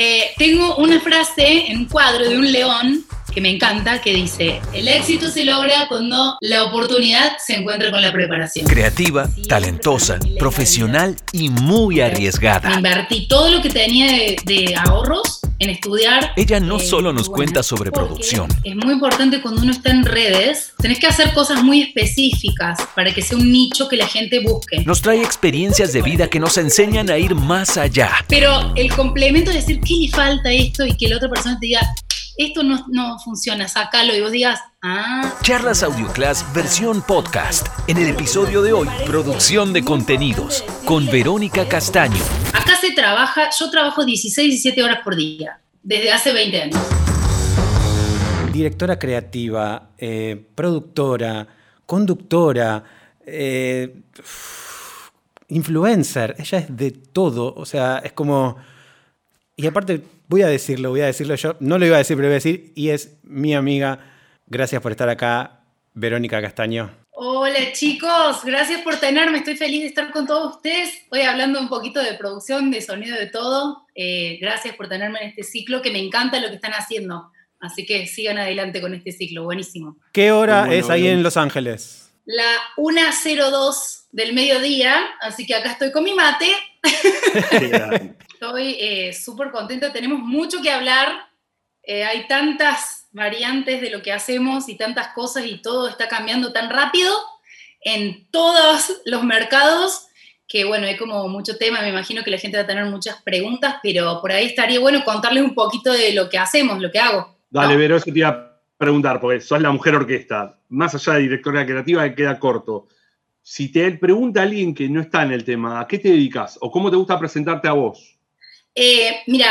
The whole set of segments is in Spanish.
Eh, tengo una frase en un cuadro de un león que me encanta, que dice, el éxito se logra cuando la oportunidad se encuentra con la preparación. Creativa, talentosa, profesional y muy arriesgada. Invertí todo lo que tenía de, ahorros en estudiar. Ella no eh, solo nos cuenta sobre producción. Es muy importante cuando uno está en redes, tenés que hacer cosas muy específicas para que sea un nicho que la gente busque. Nos trae experiencias de vida que nos enseñan a ir más allá. Pero el complemento de decir, ¿qué le falta esto? Y que la otra persona te diga, esto no, no funciona, sácalo y vos digas, ah. Charlas Audio Class versión podcast. En el episodio de hoy, producción de contenidos con Verónica Castaño. Acá se trabaja, yo trabajo 16, 17 horas por día, desde hace 20 años. Directora creativa, eh, productora, conductora, eh, influencer, ella es de todo, o sea, es como... Y aparte Voy a decirlo, voy a decirlo yo. No lo iba a decir, pero voy a decir. Y es mi amiga. Gracias por estar acá, Verónica Castaño. Hola chicos, gracias por tenerme. Estoy feliz de estar con todos ustedes. Voy hablando un poquito de producción, de sonido, de todo. Eh, gracias por tenerme en este ciclo, que me encanta lo que están haciendo. Así que sigan adelante con este ciclo, buenísimo. ¿Qué hora es ahí en Los Ángeles? La 1.02 del mediodía, así que acá estoy con mi mate. Estoy eh, súper contenta, tenemos mucho que hablar. Eh, hay tantas variantes de lo que hacemos y tantas cosas y todo está cambiando tan rápido en todos los mercados que bueno, hay como mucho tema, me imagino que la gente va a tener muchas preguntas, pero por ahí estaría bueno contarles un poquito de lo que hacemos, lo que hago. Dale, Vero, eso te iba a preguntar, porque sos la mujer orquesta, más allá de directora creativa, queda corto. Si te pregunta alguien que no está en el tema, ¿a qué te dedicas? ¿O cómo te gusta presentarte a vos? Eh, mira,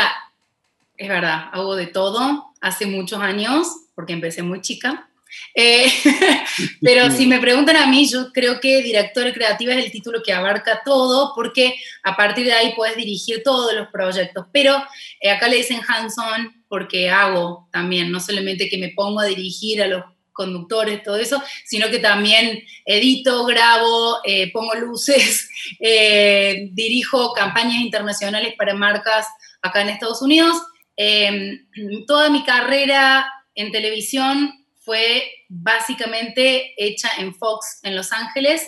es verdad, hago de todo hace muchos años, porque empecé muy chica. Eh, pero si me preguntan a mí, yo creo que directora creativa es el título que abarca todo, porque a partir de ahí puedes dirigir todos los proyectos. Pero eh, acá le dicen hands-on porque hago también, no solamente que me pongo a dirigir a los conductores, todo eso, sino que también edito, grabo, eh, pongo luces, eh, dirijo campañas internacionales para marcas acá en Estados Unidos. Em, toda mi carrera en televisión fue básicamente hecha en Fox en Los Ángeles.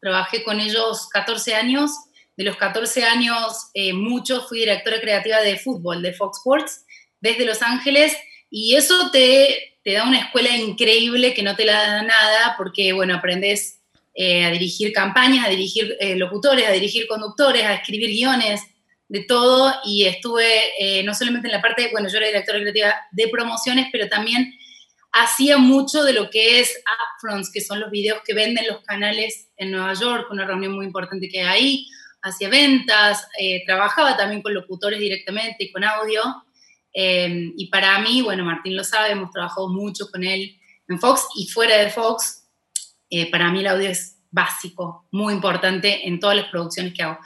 Trabajé con ellos 14 años. De los 14 años, eh, mucho fui directora creativa de fútbol de Fox Sports desde Los Ángeles y eso te te da una escuela increíble que no te la da nada porque, bueno, aprendes eh, a dirigir campañas, a dirigir eh, locutores, a dirigir conductores, a escribir guiones, de todo. Y estuve eh, no solamente en la parte, bueno, yo era directora de promociones, pero también hacía mucho de lo que es upfronts, que son los videos que venden los canales en Nueva York, una reunión muy importante que hay ahí, hacía ventas, trabajaba también con locutores directamente y con audio. Em, y para mí, bueno, Martín lo sabe, hemos trabajado mucho con él en Fox y fuera de Fox. Eh, para mí el audio es básico, muy importante en todas las producciones que hago.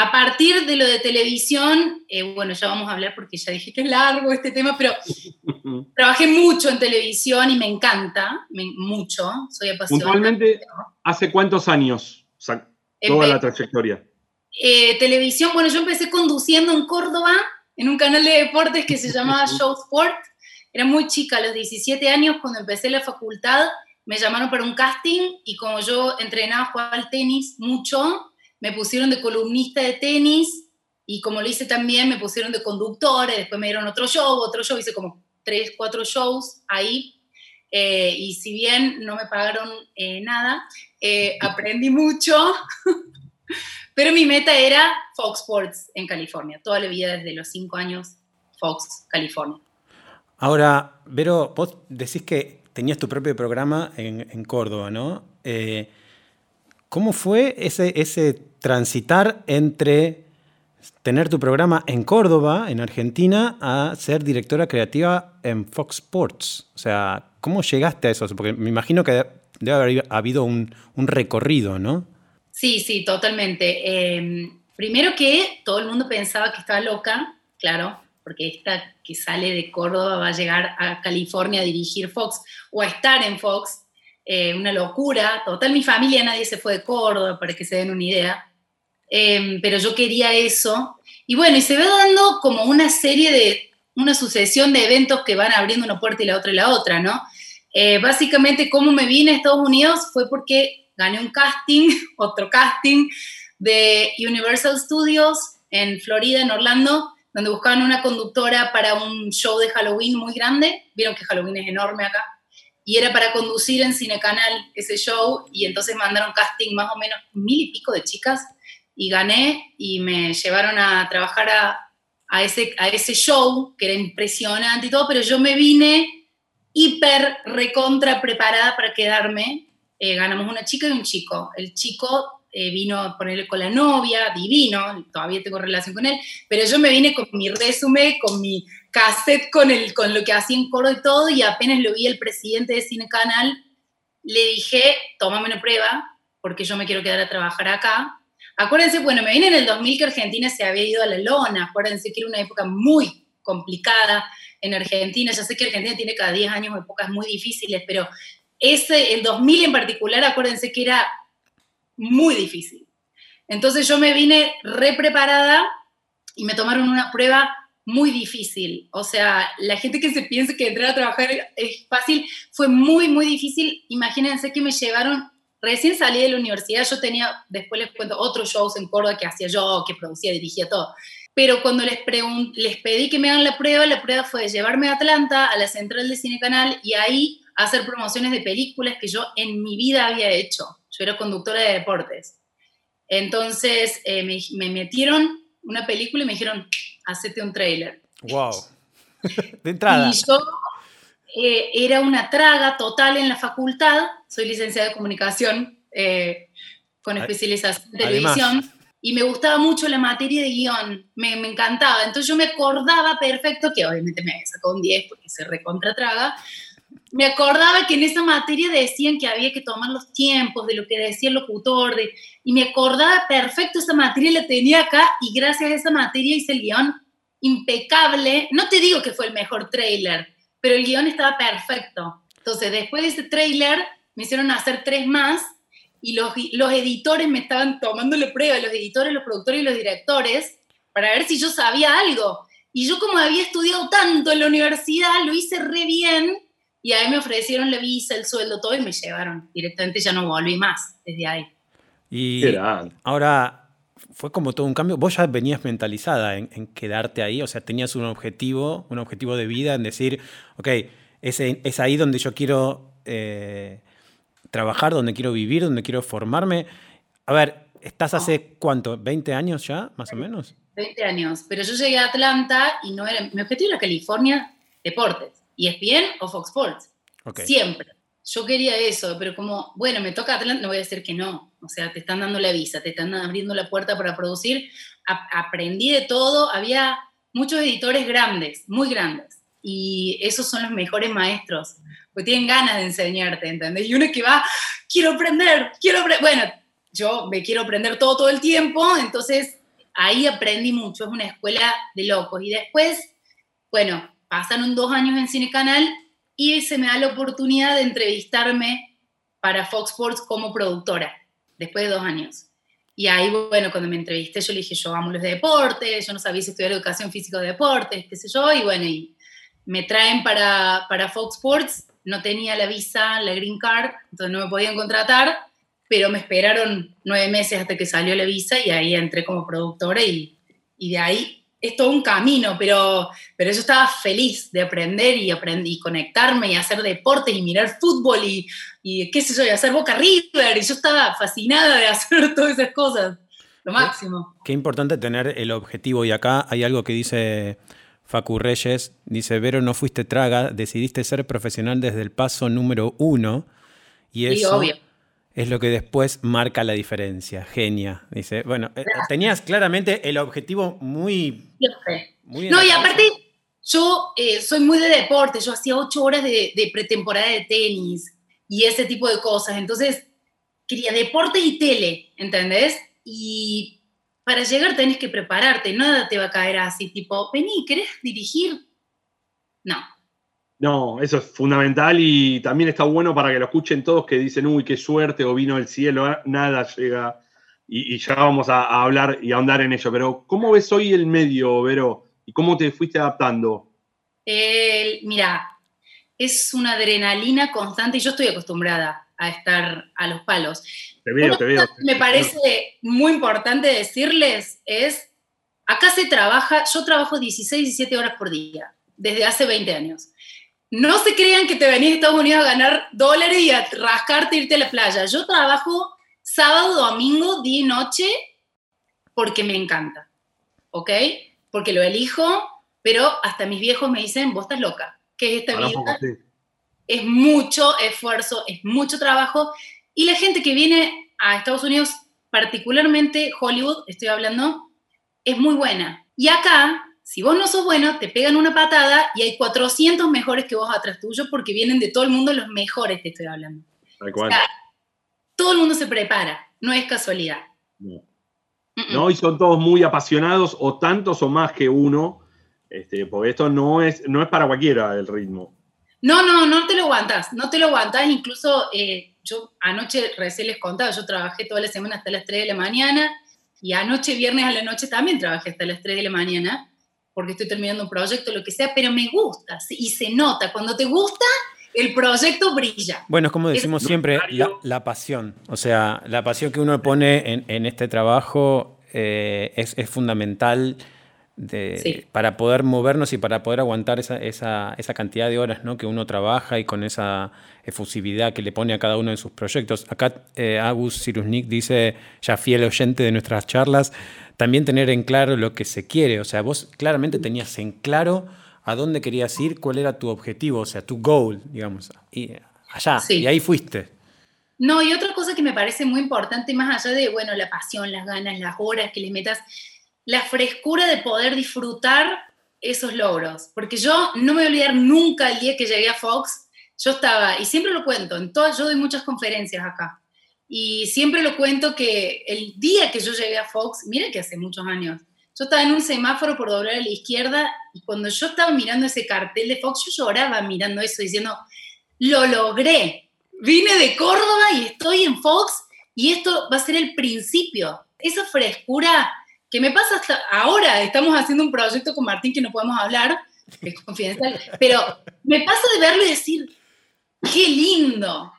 A partir de lo de televisión, eh, bueno, ya vamos a hablar porque ya dije que es largo este tema, pero trabajé mucho en televisión y me encanta, mucho, soy apasionada. Puntualmente, ¿hace cuántos años? toda la trayectoria. Eh, televisión, bueno, yo empecé conduciendo en Córdoba en un canal de deportes que se llamaba Show Sport. Era muy chica, a los 17 años, cuando empecé la facultad, me llamaron para un casting y como yo entrenaba, jugaba al tenis mucho, me pusieron de columnista de tenis y como lo hice también, me pusieron de conductor, después me dieron otro show, otro show, hice como tres, cuatro shows ahí. Eh, y si bien no me pagaron eh, nada, eh, aprendí mucho. Pero mi meta era Fox Sports en California, toda la vida desde los cinco años, Fox, California. Ahora, Vero, vos decís que tenías tu propio programa en, Córdoba, ¿no? Eh, ¿Cómo fue ese, ese transitar entre tener tu programa en Córdoba, en Argentina, a ser directora creativa en Fox Sports? O sea, ¿cómo llegaste a eso? Porque me imagino que debe haber habido un, un recorrido, ¿no? Sí, sí, totalmente. Em, primero que todo el mundo pensaba que estaba loca, claro, porque esta que sale de Córdoba va a llegar a California a dirigir Fox o a estar en Fox. Eh, una locura. Total, mi familia, nadie se fue de Córdoba, para que se den una idea. Em, pero yo quería eso Y bueno, y se ve dando como una serie de, una sucesión de eventos que van abriendo una puerta y la otra y la otra, ¿no? Eh, básicamente, cómo me vine a Estados Unidos fue porque gané un casting, otro casting de Universal Studios en Florida, en Orlando, donde buscaban una conductora para un show de Halloween muy grande. Vieron que Halloween es enorme acá. Y era para conducir en Cinecanal ese show. Y entonces mandaron casting más o menos mil y pico de chicas. Y gané y me llevaron a trabajar a, ese, a ese show, que era impresionante y todo. Pero yo me vine hiper recontra preparada para quedarme. Eh, ganamos una chica y un chico. El chico eh, vino a ponerle con la novia, divino, todavía tengo relación con él, pero yo me vine con mi resumen, con mi cassette, con, el, con lo que hacía en coro y todo, y apenas lo vi el presidente de Cine Canal, le dije, tómame una prueba, porque yo me quiero quedar a trabajar acá. Acuérdense, bueno, me vine en el 2000 que Argentina se había ido a la lona, acuérdense que era una época muy complicada en Argentina, ya sé que Argentina tiene cada 10 años épocas muy difíciles, pero ese, el 2000 en particular, acuérdense que era muy difícil. Entonces yo me vine re preparada y me tomaron una prueba muy difícil. O sea, la gente que se piensa que entrar a trabajar es fácil, fue muy, muy difícil. Imagínense que me llevaron, recién salí de la universidad, yo tenía, después les cuento, otros shows en Córdoba que hacía yo, que producía, dirigía todo. Pero cuando les, les pedí que me hagan la prueba, la prueba fue llevarme a Atlanta, a la central de Cine Canal, y ahí hacer promociones de películas que yo en mi vida había hecho. Yo era conductora de deportes. Entonces eh, me, metieron una película y me dijeron, hacete un trailer. ¡Wow! de entrada. Y yo eh, era una traga total en la facultad. Soy licenciada de comunicación eh, con especialización en televisión. Y me gustaba mucho la materia de guion, me, me, encantaba. Entonces yo me acordaba perfecto, que obviamente me había sacado un 10 porque se recontra traga, me acordaba que en esa materia decían que había que tomar los tiempos de lo que decía el locutor, de, y me acordaba perfecto esa materia, la tenía acá, y gracias a esa materia hice el guion impecable. No te digo que fue el mejor trailer, pero el guion estaba perfecto. Entonces, después de ese trailer, me hicieron hacer tres más, y los, los editores me estaban tomando la prueba, los editores, los productores y los directores, para ver si yo sabía algo. Y yo como había estudiado tanto en la universidad, lo hice re bien, y ahí me ofrecieron la visa, el sueldo, todo y me llevaron. Directamente ya no volví más desde ahí. Y ahora fue como todo un cambio. Vos ya venías mentalizada en, quedarte ahí, o sea, tenías un objetivo, un objetivo de vida en decir, ok, es, es ahí donde yo quiero eh, trabajar, donde quiero vivir, donde quiero formarme. A ver, ¿estás hace cuánto? ¿20 años ya, más o menos? 20 años, pero yo llegué a Atlanta y no era, mi objetivo era California, deportes. ¿ESPN o Fox Sports? Siempre. Yo quería eso, pero como, bueno, me toca Atlanta, no voy a decir que no. O sea, te están dando la visa, te están abriendo la puerta para producir. aprendí de todo. Había muchos editores grandes, muy grandes. Y esos son los mejores maestros, porque tienen ganas de enseñarte, ¿entendés? Y uno que va, quiero aprender, quiero aprender. Bueno, yo me quiero aprender todo, todo el tiempo, entonces ahí aprendí mucho. Es una escuela de locos. Y después, bueno, pasaron dos años en Cine Canal y se me da la oportunidad de entrevistarme para Fox Sports como productora, después de dos años. Y ahí, bueno, cuando me entrevisté, yo le dije, yo amo los deportes, yo no sabía si estudiar educación física o deportes, qué sé yo, y bueno, y me traen para, para Fox Sports, no tenía la visa, la green card, entonces no me podían contratar, pero me esperaron nueve meses hasta que salió la visa y ahí entré como productora y, y de ahí es todo un camino, pero, pero yo estaba feliz de aprender y, aprender y conectarme y hacer deporte y mirar fútbol y, y, qué sé yo, y hacer Boca River. Y yo estaba fascinada de hacer todas esas cosas. Lo máximo. Qué, importante tener el objetivo. Y acá hay algo que dice Facu Reyes. Dice, Vero, no fuiste traga, decidiste ser profesional desde el paso número uno. Y eso, obvio es lo que después marca la diferencia. Genia. Dice, bueno, eh, tenías claramente el objetivo muy... muy no, y aparte, yo eh, soy muy de deporte, yo hacía ocho horas de, pretemporada de tenis y ese tipo de cosas. Entonces, quería deporte y tele, ¿entendés? Y para llegar tenés que prepararte, nada te va a caer así, tipo, vení, ¿querés dirigir? No, no, eso es fundamental y también está bueno para que lo escuchen todos que dicen, uy, qué suerte o vino el cielo, nada llega y, ya vamos a, hablar y a ahondar en ello, pero ¿cómo ves hoy el medio, Vero? ¿Y cómo te fuiste adaptando? mira, es una adrenalina constante y yo estoy acostumbrada a estar a los palos. Te veo, te veo. Me parece muy importante decirles es, acá se trabaja, yo trabajo 16, 17 horas por día, desde hace 20 años. No se crean que te venís a Estados Unidos a ganar dólares y a rascarte e irte a la playa. Yo trabajo sábado, domingo, día y noche porque me encanta, ¿ok? Porque lo elijo, pero hasta mis viejos me dicen, vos estás loca, ¿qué es esta vida? Es mucho esfuerzo, es mucho trabajo. Y la gente que viene a Estados Unidos, particularmente Hollywood, estoy hablando, es muy buena. Y acá, si vos no sos bueno, te pegan una patada y hay 400 mejores que vos atrás tuyo porque vienen de todo el mundo los mejores, te estoy hablando. todo el mundo se prepara, no es casualidad. No. no. y son todos muy apasionados, o tantos o más que uno, este, porque esto no es, no es para cualquiera el ritmo. No, no, no te lo aguantas, no te lo aguantas. Incluso eh, yo anoche recién les contaba, yo trabajé toda la semana hasta las 3 de la mañana y anoche, viernes a la noche también trabajé hasta las 3 de la mañana porque estoy terminando un proyecto, lo que sea, pero me gusta y se nota. Cuando te gusta, el proyecto brilla. Bueno, es como decimos siempre, la, pasión. O sea, la pasión que uno pone en, este trabajo eh, es, es fundamental para poder movernos y para poder aguantar esa, esa, esa, cantidad de horas ¿no? que uno trabaja y con esa efusividad que le pone a cada uno de sus proyectos. Acá eh, Agus Sirusnik dice, ya fiel oyente de nuestras charlas, también tener en claro lo que se quiere. O sea, vos claramente tenías en claro a dónde querías ir, cuál era tu objetivo, o sea, tu goal, digamos. Y allá, y ahí fuiste. No, y otra cosa que me parece muy importante, más allá de, bueno, la pasión, las ganas, las horas que le metas, la frescura de poder disfrutar esos logros. Porque yo no me voy a olvidar nunca el día que llegué a Fox, yo estaba, y siempre lo cuento, en todas, yo doy muchas conferencias acá, y siempre lo cuento que el día que yo llegué a Fox, mira que hace muchos años, yo estaba en un semáforo por doblar a la izquierda y cuando yo estaba mirando ese cartel de Fox, yo lloraba mirando eso, diciendo, lo logré, vine de Córdoba y estoy en Fox y esto va a ser el principio. Esa frescura que me pasa hasta ahora, estamos haciendo un proyecto con Martín que no podemos hablar, es confidencial, pero me pasa de verlo y decir, qué lindo,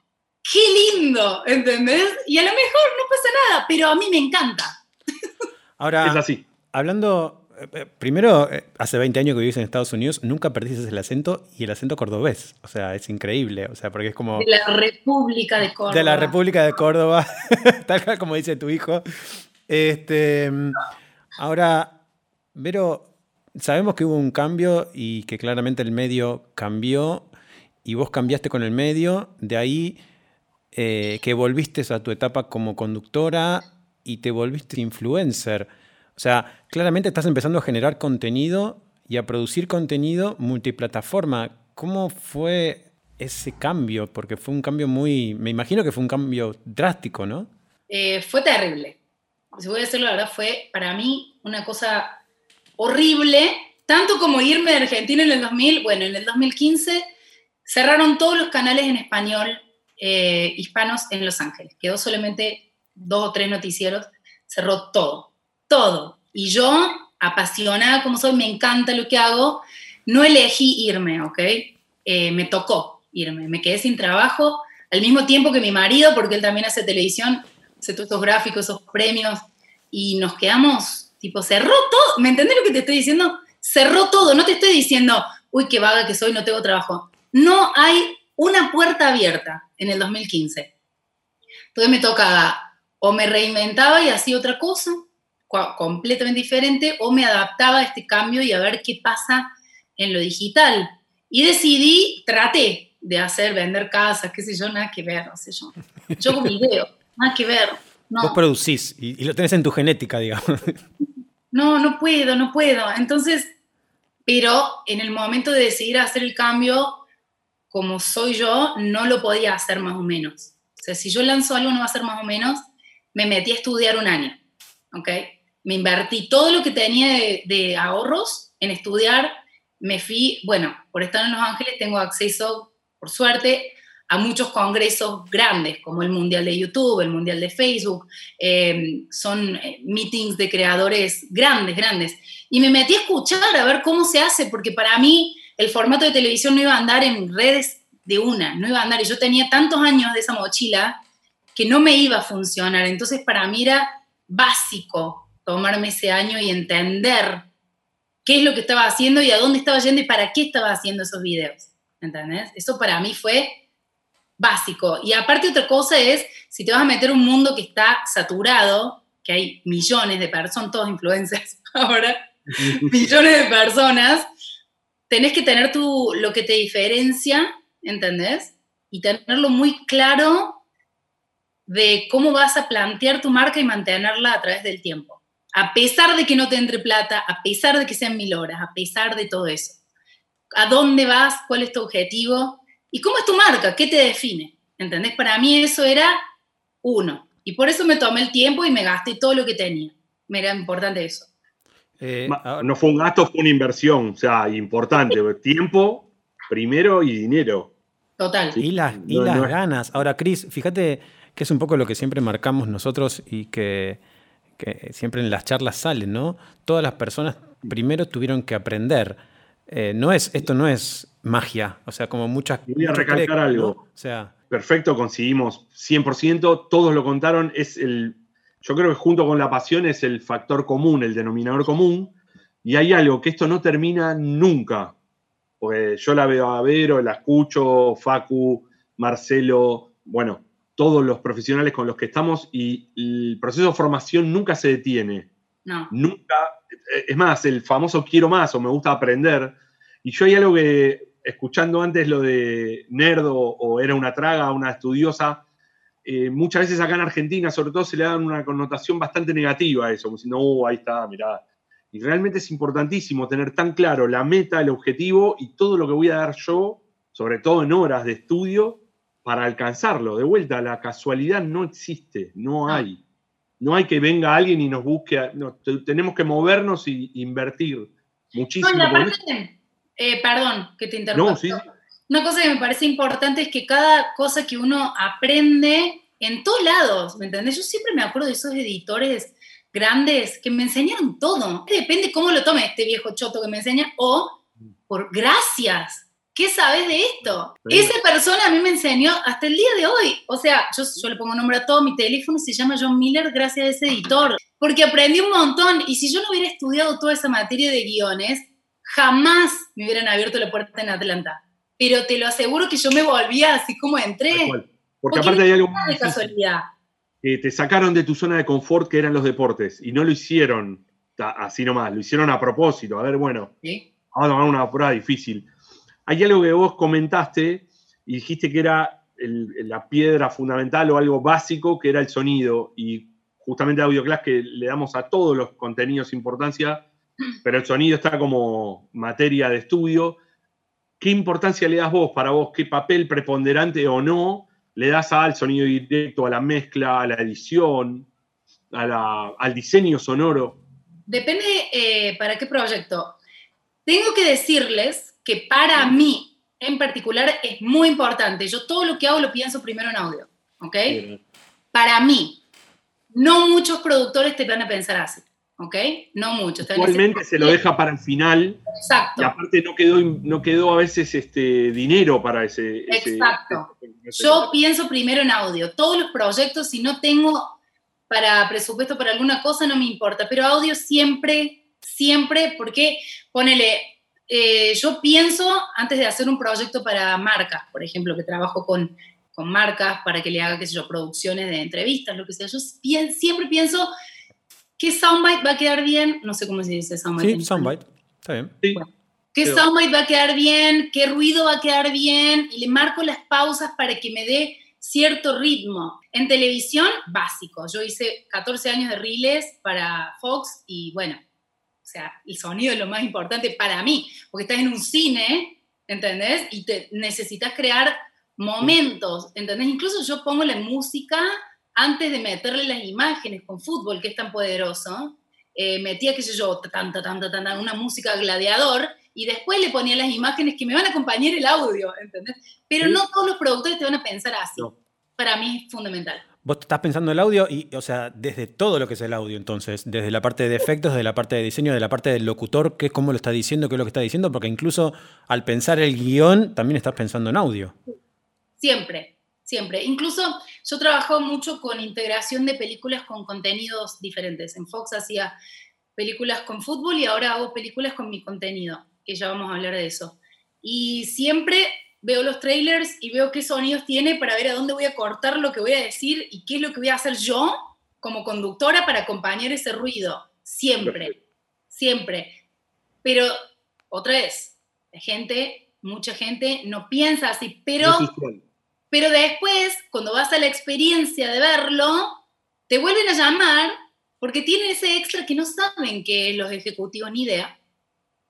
qué lindo, ¿entendés? Y a lo mejor no pasa nada, pero a mí me encanta. Ahora, es así. hablando, eh, eh, primero, eh, hace 20 años que vives en Estados Unidos, nunca perdiste el acento y el acento cordobés. O sea, es increíble. O sea, porque es como. De la República de Córdoba. De la República de Córdoba, tal cual como dice tu hijo. Este, ahora, Vero, sabemos que hubo un cambio y que claramente el medio cambió y vos cambiaste con el medio, de ahí eh, que volviste a tu etapa como conductora y te volviste influencer. O sea, claramente estás empezando a generar contenido y a producir contenido multiplataforma. ¿Cómo fue ese cambio? Porque fue un cambio muy, me imagino que fue un cambio drástico, ¿no? Eh, fue terrible si voy a decirlo, la verdad fue para mí una cosa horrible, tanto como irme de Argentina en el 2000, bueno, en el 2015 cerraron todos los canales en español eh, hispanos en Los Ángeles, quedó solamente dos o tres noticieros, cerró todo, todo. Y yo, apasionada como soy, me encanta lo que hago, no elegí irme, ¿ok? Eh, me tocó irme, me quedé sin trabajo, al mismo tiempo que mi marido, porque él también hace televisión, hace todos esos gráficos, esos premios, y nos quedamos, tipo, cerró todo, ¿me entendés lo que te estoy diciendo? Cerró todo, no te estoy diciendo, uy, qué vaga que soy, no tengo trabajo. No hay una puerta abierta en el 2015. Entonces me toca, o me reinventaba y hacía otra cosa, completamente diferente, o me adaptaba a este cambio y a ver qué pasa en lo digital. Y decidí, traté de hacer, vender casas, qué sé yo, nada que ver, no sé yo. Yo con video, nada que ver. Vos producís y, lo tenés en tu genética, digamos. No, no puedo, no puedo. Entonces, pero en el momento de decidir hacer el cambio, como soy yo, no lo podía hacer más o menos. O sea, si yo lanzo algo no va a ser más o menos, me metí a estudiar un año, ¿ok? Me invertí todo lo que tenía de, ahorros en estudiar, me fui, bueno, por estar en Los Ángeles tengo acceso, por suerte, a muchos congresos grandes, como el Mundial de YouTube, el Mundial de Facebook, eh, son eh, meetings de creadores grandes, grandes. Y me metí a escuchar a ver cómo se hace, porque para mí el formato de televisión no iba a andar en redes de una, no iba a andar. Y yo tenía tantos años de esa mochila que no me iba a funcionar. Entonces para mí era básico tomarme ese año y entender qué es lo que estaba haciendo y a dónde estaba yendo y para qué estaba haciendo esos videos. ¿Entendés? Eso para mí fue básico. Y aparte otra cosa es, si te vas a meter un mundo que está saturado, que hay millones de personas, todos influencers ahora, millones de personas, tenés que tener tu, lo que te diferencia, ¿entendés? Y tenerlo muy claro de cómo vas a plantear tu marca y mantenerla a través del tiempo. A pesar de que no te entre plata, a pesar de que sean mil horas, a pesar de todo eso. ¿A dónde vas? ¿Cuál es tu objetivo? ¿Y cómo es tu marca? ¿Qué te define? ¿Entendés? Para mí eso era uno. Y por eso me tomé el tiempo y me gasté todo lo que tenía. Me era importante eso. Eh, no fue un gasto, fue una inversión. O sea, importante. tiempo primero y dinero. Total. Y las, y las ganas. Ahora, Cris, fíjate que es un poco lo que siempre marcamos nosotros y que, que siempre en las charlas salen, ¿no? Todas las personas primero tuvieron que aprender. Eh, no es, esto no es magia. O sea, como muchas. Voy a recalcar algo. O sea. Perfecto, conseguimos 100%, todos lo contaron. Es el. Yo creo que junto con la pasión es el factor común, el denominador común. Y hay algo que esto no termina nunca. Porque yo la veo a Vero, la escucho, Facu, Marcelo, bueno, todos los profesionales con los que estamos y el proceso de formación nunca se detiene. No. Nunca. Es más, el famoso quiero más o me gusta aprender. Y yo hay algo que escuchando antes lo de nerdo o era una traga, una estudiosa, eh, muchas veces acá en Argentina, sobre todo, se le da una connotación bastante negativa a eso, como diciendo, oh, ahí está, mirá. Y realmente es importantísimo tener tan claro la meta, el objetivo y todo lo que voy a dar yo, sobre todo en horas de estudio, para alcanzarlo. De vuelta, la casualidad no existe, no hay. No hay que venga alguien y nos busque. tenemos que movernos e invertir muchísimo. Eh, perdón que te interrumpa. Una cosa que me parece importante es que cada cosa que uno aprende en todos lados, ¿me entendés? Yo siempre me acuerdo de esos editores grandes que me enseñaron todo. Depende cómo lo tome este viejo choto que me enseña o por gracias. ¿Qué sabes de esto? Esa persona a mí me enseñó hasta el día de hoy. O sea, yo, yo le pongo nombre a todo mi teléfono, se llama John Miller gracias a ese editor. Porque aprendí un montón y si yo no hubiera estudiado toda esa materia de guiones, jamás me hubieran abierto la puerta en Atlanta. Pero te lo aseguro que yo me volvía así como entré. Porque, aparte hay algo de casualidad. te sacaron de tu zona de confort que eran los deportes y no lo hicieron así nomás, lo hicieron a propósito. A ver, bueno, vamos a tomar una prueba difícil. Hay algo que vos comentaste y dijiste que era la piedra fundamental o algo básico, que era el sonido. Y justamente AudioClass que le damos a todos los contenidos importancia, pero el sonido está como materia de estudio. ¿Qué importancia le das vos para vos? ¿Qué papel preponderante o no le das al sonido directo, a la mezcla, a la edición, al diseño sonoro? Depende eh, para qué proyecto. Tengo que decirles que para mí, en particular, es muy importante. Yo todo lo que hago lo pienso primero en audio, ¿ok? Para mí, no muchos productores te van a pensar así. ¿Ok? No mucho. Actualmente se lo deja para el final. Exacto. Y aparte no quedó, no quedó a veces este, dinero para ese... Exacto. Yo pienso primero en audio. Todos los proyectos, si no tengo para presupuesto para alguna cosa, no me importa. Pero audio siempre, siempre, porque ponele, eh, yo pienso antes de hacer un proyecto para marcas, por ejemplo, que trabajo con, con marcas para que le haga, qué sé yo, producciones de entrevistas, lo que sea. Yo siempre pienso ¿Qué soundbite va a quedar bien? No sé cómo se dice soundbite. Sí, soundbite. Está bien. ¿Qué soundbite va a quedar bien? ¿Qué ruido va a quedar bien? Y le marco las pausas para que me dé cierto ritmo. En televisión, básico. Yo hice 14 años de reels para Fox y bueno, o sea, el sonido es lo más importante para mí, porque estás en un cine, ¿entendés? Y te necesitas crear momentos, ¿entendés? Incluso yo pongo la música antes de meterle las imágenes con fútbol, que es tan poderoso, eh, metía, qué sé yo, tanta, tanta, tanta, una música gladiador y después le ponía las imágenes que me van a acompañar el audio, ¿entendés? Pero no todos los productores te van a pensar así. Para mí es fundamental. Vos estás pensando en el audio y, o sea, desde todo lo que es el audio, entonces, desde la parte de efectos, desde la parte de diseño, de la parte del locutor, qué es cómo lo está diciendo, qué es lo que está diciendo, porque incluso al pensar el guion también estás pensando en audio. Siempre, siempre. Incluso yo trabajo mucho con integración de películas con contenidos diferentes. En Fox hacía películas con fútbol y ahora hago películas con mi contenido, que ya vamos a hablar de eso. Y siempre veo los trailers y veo qué sonidos tiene para ver a dónde voy a cortar lo que voy a decir y qué es lo que voy a hacer yo como conductora para acompañar ese ruido. Siempre, siempre. Pero, otra vez, la gente, mucha gente no piensa así, pero, pero después, cuando vas a la experiencia de verlo, te vuelven a llamar porque tienen ese extra que no saben que los ejecutivos ni idea,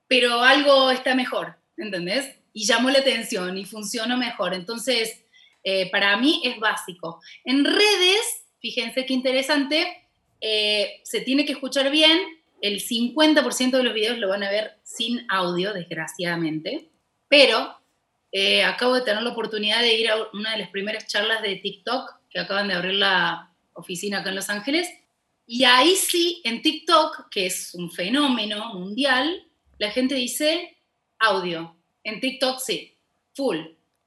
pero algo está mejor, ¿entendés? y llamó la atención y funcionó mejor. Entonces, eh, para mí es básico. En redes, fíjense qué interesante, eh, se tiene que escuchar bien. El 50% de los videos lo van a ver sin audio, desgraciadamente. Pero eh, acabo de tener la oportunidad de ir a una de las primeras charlas de TikTok que acaban de abrir la oficina acá en Los Ángeles. Y ahí sí, en TikTok, que es un fenómeno mundial, la gente dice audio. En TikTok sí, full.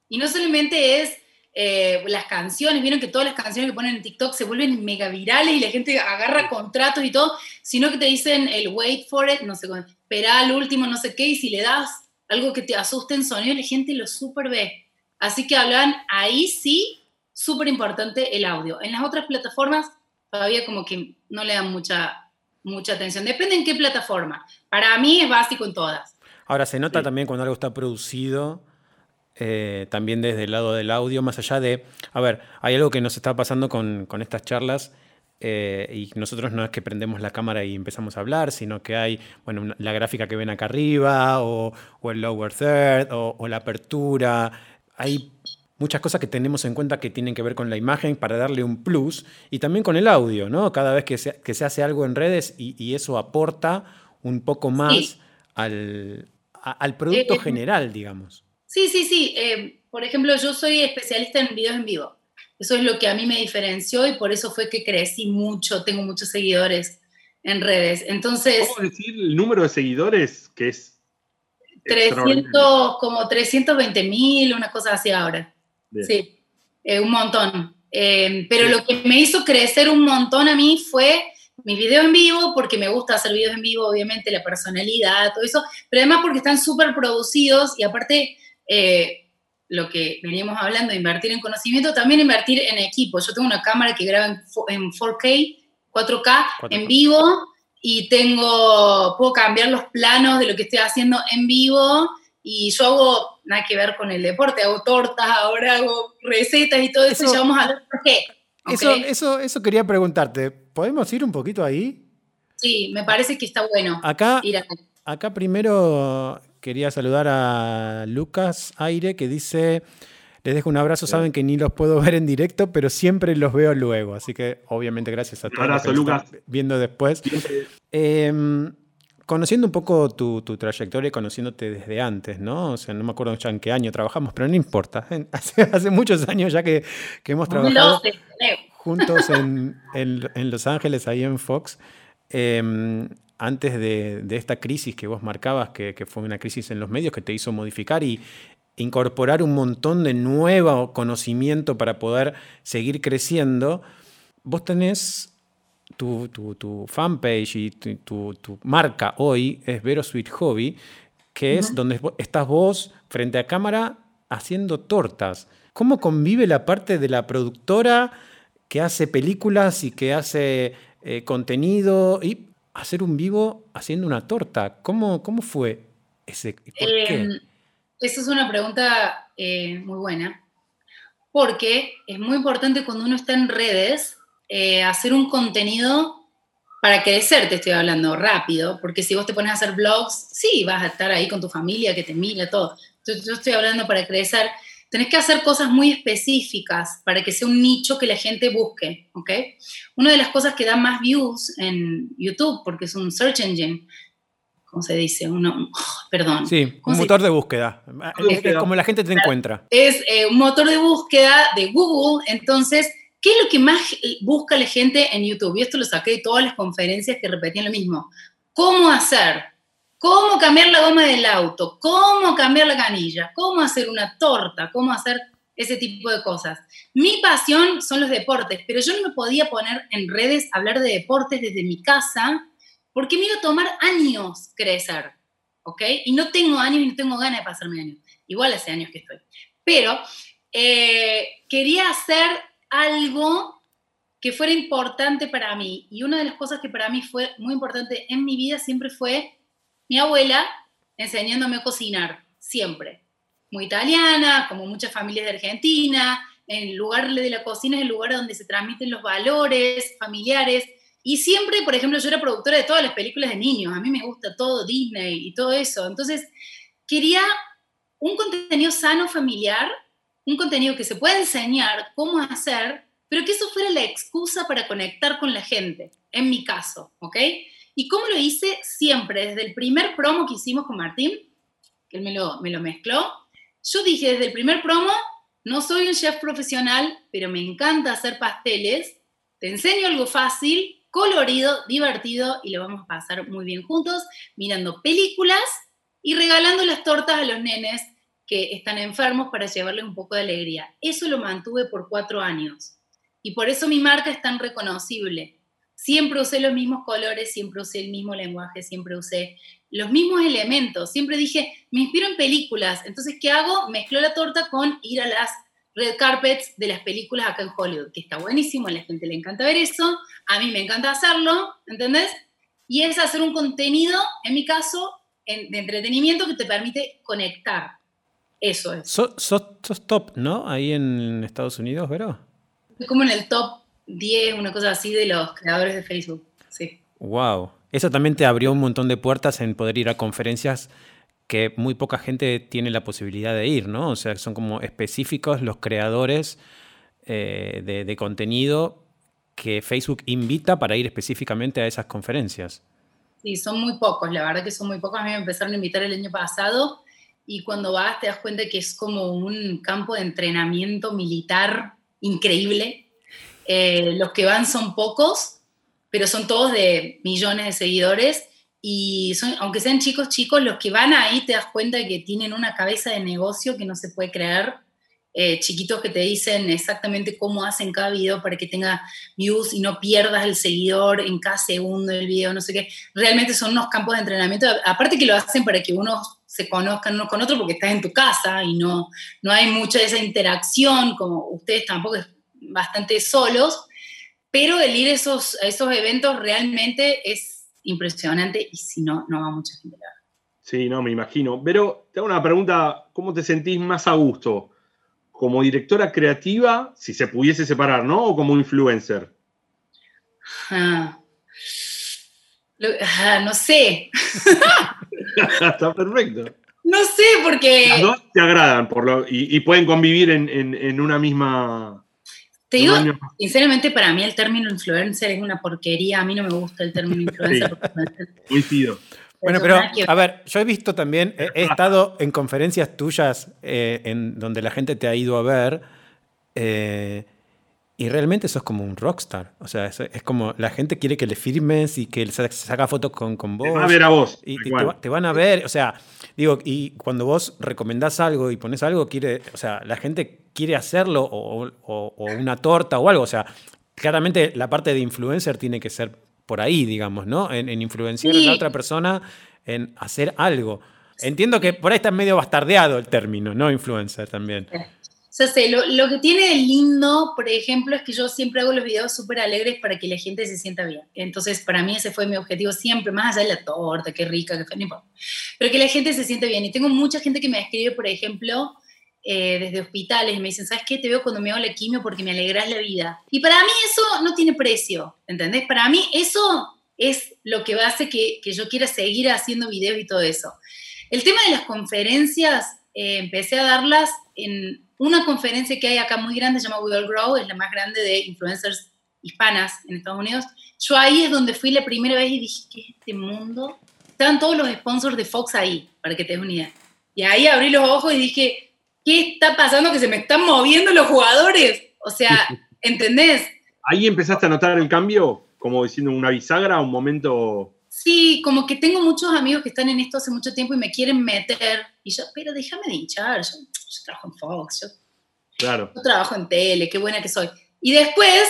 Y no solamente es eh, las canciones, vieron que todas las canciones que ponen en TikTok se vuelven mega virales y la gente agarra contratos y todo, sino que te dicen el wait for it, no sé, espera al último, no sé qué, y si le das algo que te asuste en sonido, la gente lo super ve. Así que hablan ahí sí, súper importante el audio. En las otras plataformas todavía como que no le dan mucha, mucha atención. Depende en qué plataforma. Para mí es básico en todas. Ahora, se nota también cuando algo está producido, eh, también desde el lado del audio, más allá de, a ver, hay algo que nos está pasando con, estas charlas. Eh, y nosotros no es que prendemos la cámara y empezamos a hablar, sino que hay bueno, la gráfica que ven acá arriba, o, el lower third, o, la apertura. Hay muchas cosas que tenemos en cuenta que tienen que ver con la imagen para darle un plus, y también con el audio, ¿no? Cada vez que se, que se hace algo en redes y, eso aporta un poco más al, al producto eh, general, digamos. Sí, sí, sí. Eh, por ejemplo, yo soy especialista en videos en vivo. Eso es lo que a mí me diferenció y por eso fue que crecí mucho, tengo muchos seguidores en redes. Entonces... ¿Cómo decir el número de seguidores que es? 300, como 320 mil, una cosa así ahora. Sí, eh, un montón. pero lo que me hizo crecer un montón a mí fue mis videos en vivo, porque me gusta hacer videos en vivo, obviamente, la personalidad, todo eso, pero además porque están súper producidos y aparte, eh, lo que veníamos hablando, invertir en conocimiento, también invertir en equipo. Yo tengo una cámara que graba en 4K, 4K, en vivo y tengo, puedo cambiar los planos de lo que estoy haciendo en vivo y yo hago nada que ver con el deporte, hago tortas, ahora hago recetas y todo eso, y ya vamos a ver por qué. Eso, eso, eso quería preguntarte. ¿Podemos ir un poquito ahí? Sí, me parece que está bueno. Acá, acá primero quería saludar a Lucas Aire que dice, les dejo un abrazo, saben que ni los puedo ver en directo, pero siempre los veo luego. Así que obviamente gracias a todos. Un abrazo, Lucas. Viendo después. Eh, conociendo un poco tu, trayectoria y conociéndote desde antes, ¿no? O sea, no me acuerdo ya en qué año trabajamos, pero no importa. Hace, muchos años ya que, hemos trabajado juntos en, Los Ángeles, ahí en Fox. Em, antes de, esta crisis que vos marcabas, que, que, fue una crisis en los medios que te hizo modificar y incorporar un montón de nuevo conocimiento para poder seguir creciendo, vos tenés tu, tu, fanpage y tu, marca hoy es Vero Sweet Hobby, que es donde estás vos frente a cámara haciendo tortas. ¿Cómo convive la parte de la productora que hace películas y que hace eh, contenido y hacer un vivo haciendo una torta? ¿Cómo, cómo fue ese? ¿por em, Esa es una pregunta eh, muy buena, porque es muy importante cuando uno está en redes eh, hacer un contenido para crecer, te estoy hablando rápido, porque si vos te pones a hacer blogs, sí, vas a estar ahí con tu familia que te mira, todo. yo estoy hablando para crecer. Tenés que hacer cosas muy específicas para que sea un nicho que la gente busque, ¿ok? Una de las cosas que da más views en YouTube, porque es un search engine, ¿cómo se dice? Uno, oh, perdón. Sí, un motor de búsqueda. Es, como la gente te encuentra. Es eh, un motor de búsqueda de Google. Entonces, ¿qué es lo que más busca la gente en YouTube? Y esto lo saqué de todas las conferencias que repetían lo mismo. ¿Cómo hacer? ¿Cómo cambiar la goma del auto? ¿Cómo cambiar la canilla? ¿Cómo hacer una torta? ¿Cómo hacer ese tipo de cosas? Mi pasión son los deportes, pero yo no me podía poner en redes a hablar de deportes desde mi casa porque me iba a tomar años crecer, ¿ok? Y no tengo años y no tengo ganas de pasarme años. Igual hace años que estoy. Pero eh, quería hacer algo que fuera importante para mí. Y una de las cosas que para mí fue muy importante en mi vida siempre fue mi abuela enseñándome a cocinar, siempre. Muy italiana, como muchas familias de Argentina. En el lugar de la cocina es el lugar donde se transmiten los valores familiares. Y siempre, por ejemplo, yo era productora de todas las películas de niños, a mí me gusta todo Disney y todo eso. Entonces, quería un contenido sano familiar, un contenido que se pueda enseñar cómo hacer, pero que eso fuera la excusa para conectar con la gente, en mi caso, ¿ok? ¿Y cómo lo hice? Siempre, desde el primer promo que hicimos con Martín, que él me lo, me lo mezcló, yo dije desde el primer promo, no soy un chef profesional, pero me encanta hacer pasteles, te enseño algo fácil colorido, divertido y lo vamos a pasar muy bien juntos, mirando películas y regalando las tortas a los nenes que están enfermos para llevarles un poco de alegría. Eso lo mantuve por cuatro años y por eso mi marca es tan reconocible. Siempre usé los mismos colores, siempre usé el mismo lenguaje, siempre usé los mismos elementos. Siempre dije, me inspiro en películas. Entonces, ¿qué hago? Mezclo la torta con ir a las red carpets de las películas acá en Hollywood, que está buenísimo, a la gente le encanta ver eso, a mí me encanta hacerlo, ¿entendés? Y es hacer un contenido, en mi caso, de entretenimiento que te permite conectar. Eso es. Sos, top, ¿no? Ahí en Estados Unidos, ¿verdad? Estoy como en el top 10, una cosa así, de los creadores de Facebook. Sí. Wow. Eso también te abrió un montón de puertas en poder ir a conferencias que muy poca gente tiene la posibilidad de ir, ¿no? O sea, son como específicos los creadores eh, de, contenido que Facebook invita para ir específicamente a esas conferencias. Sí, son muy pocos, la verdad que son muy pocos. A mí me empezaron a invitar el año pasado y cuando vas te das cuenta que es como un campo de entrenamiento militar increíble. Eh, los que van son pocos, pero son todos de millones de seguidores y son, aunque sean chicos, chicos, los que van ahí te das cuenta de que tienen una cabeza de negocio que no se puede creer. Eh, chiquitos que te dicen exactamente cómo hacen cada video para que tenga views y no pierdas el seguidor en cada segundo del video, no sé qué. Realmente son unos campos de entrenamiento. Aparte que lo hacen para que uno se conozcan uno con otro porque estás en tu casa y no, no hay mucha esa interacción, como ustedes tampoco bastante solos, pero el ir esos, a esos eventos realmente es impresionante y si no, no va mucha gente Sí, no, me imagino. Pero te hago una pregunta, ¿cómo te sentís más a gusto? ¿Como directora creativa, si se pudiese separar, ¿no? ¿O como influencer? Ah, ah, no sé. Está perfecto. No sé, porque... Las dos te agradan por lo, y, pueden convivir en una misma te digo, sinceramente, para mí el término influencer es una porquería. A mí no me gusta el término influencer. Coincido. Bueno, pero a ver, yo he visto también, he, estado en conferencias tuyas eh, en donde la gente te ha ido a ver eh, y realmente sos como un rockstar. O sea, es, como la gente quiere que le firmes y que se saca fotos con, con vos. Te van a ver a vos. Y te, van a ver, o sea, digo, y cuando vos recomendás algo y pones algo, quiere, o sea, la gente quiere hacerlo o, una torta o algo. O sea, claramente la parte de influencer tiene que ser por ahí, digamos, ¿no? En, influenciar a la otra persona en hacer algo. Entiendo que por ahí está medio bastardeado el término, ¿no? Influencer también. O sé, lo, lo, que tiene de lindo, por ejemplo, es que yo siempre hago los videos súper alegres para que la gente se sienta bien. Entonces, para mí ese fue mi objetivo siempre, más allá de la torta, qué rica, qué fue, no importa. Pero que la gente se sienta bien. Y tengo mucha gente que me escribe, por ejemplo, eh, desde hospitales y me dicen, ¿sabes qué? Te veo cuando me hago la quimio porque me alegras la vida. Y para mí eso no tiene precio, ¿entendés? Para mí eso es lo que hace que, que yo quiera seguir haciendo videos y todo eso. El tema de las conferencias, eh, empecé a darlas en una conferencia que hay acá muy grande, se llama We All Grow, es la más grande de influencers hispanas en Estados Unidos. Yo ahí es donde fui la primera vez y dije, ¿qué es este mundo? estaban todos los sponsors de Fox ahí, para que te des una idea. Y ahí abrí los ojos y dije, ¿qué está pasando que se me están moviendo los jugadores? O sea, ¿entendés? Ahí empezaste a notar el cambio, como diciendo una bisagra, un momento... Sí, como que tengo muchos amigos que están en esto hace mucho tiempo y me quieren meter. Y yo, pero déjame de hinchar, yo, trabajo en Fox, yo, claro. yo trabajo en tele, qué buena que soy. Y después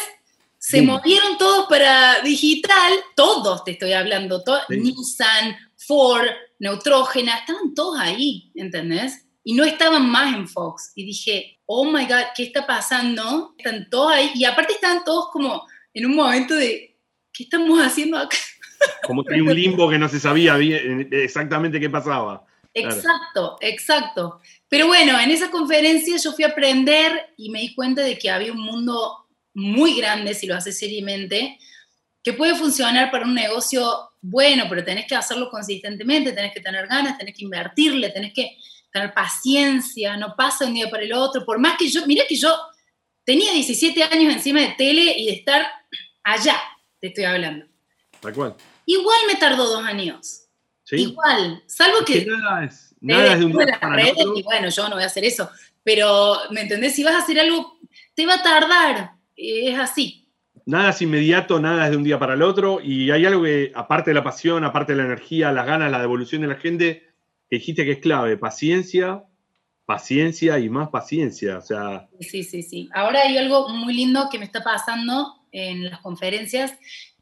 se movieron todos para digital, todos te estoy hablando, Nissan, Ford, Neutrógena, estaban todos ahí, ¿entendés? Y no estaban más en Fox. Y dije, oh my God, ¿qué está pasando? Están todos ahí. Y aparte estaban todos como en un momento de, ¿qué estamos haciendo acá? Como que hay un limbo que no se sabía bien, exactamente qué pasaba. Exacto, exacto. Pero bueno, en esa conferencia yo fui a aprender y me di cuenta de que había un mundo muy grande si lo haces seriamente, que puede funcionar para un negocio bueno, pero tenés que hacerlo consistentemente, tenés que tener ganas, tenés que invertirle, tenés que tener paciencia, no pasa un día para el otro, por más que yo, mira que yo tenía 17 años encima de tele y de estar allá, te estoy hablando. Tal cual. Igual me tardó dos años. Igual, salvo que... nada es, nada es de un día para otro. Y bueno, yo no voy a hacer eso, pero, ¿me entendés? Si vas a hacer algo, te va a tardar, es así. Nada es inmediato, nada es de un día para el otro, y hay algo que, aparte de la pasión, aparte de la energía, las ganas, la devolución de la gente, que dijiste que es clave, paciencia, paciencia y más paciencia, o sea... Sí, sí, sí. Ahora hay algo muy lindo que me está pasando en las conferencias,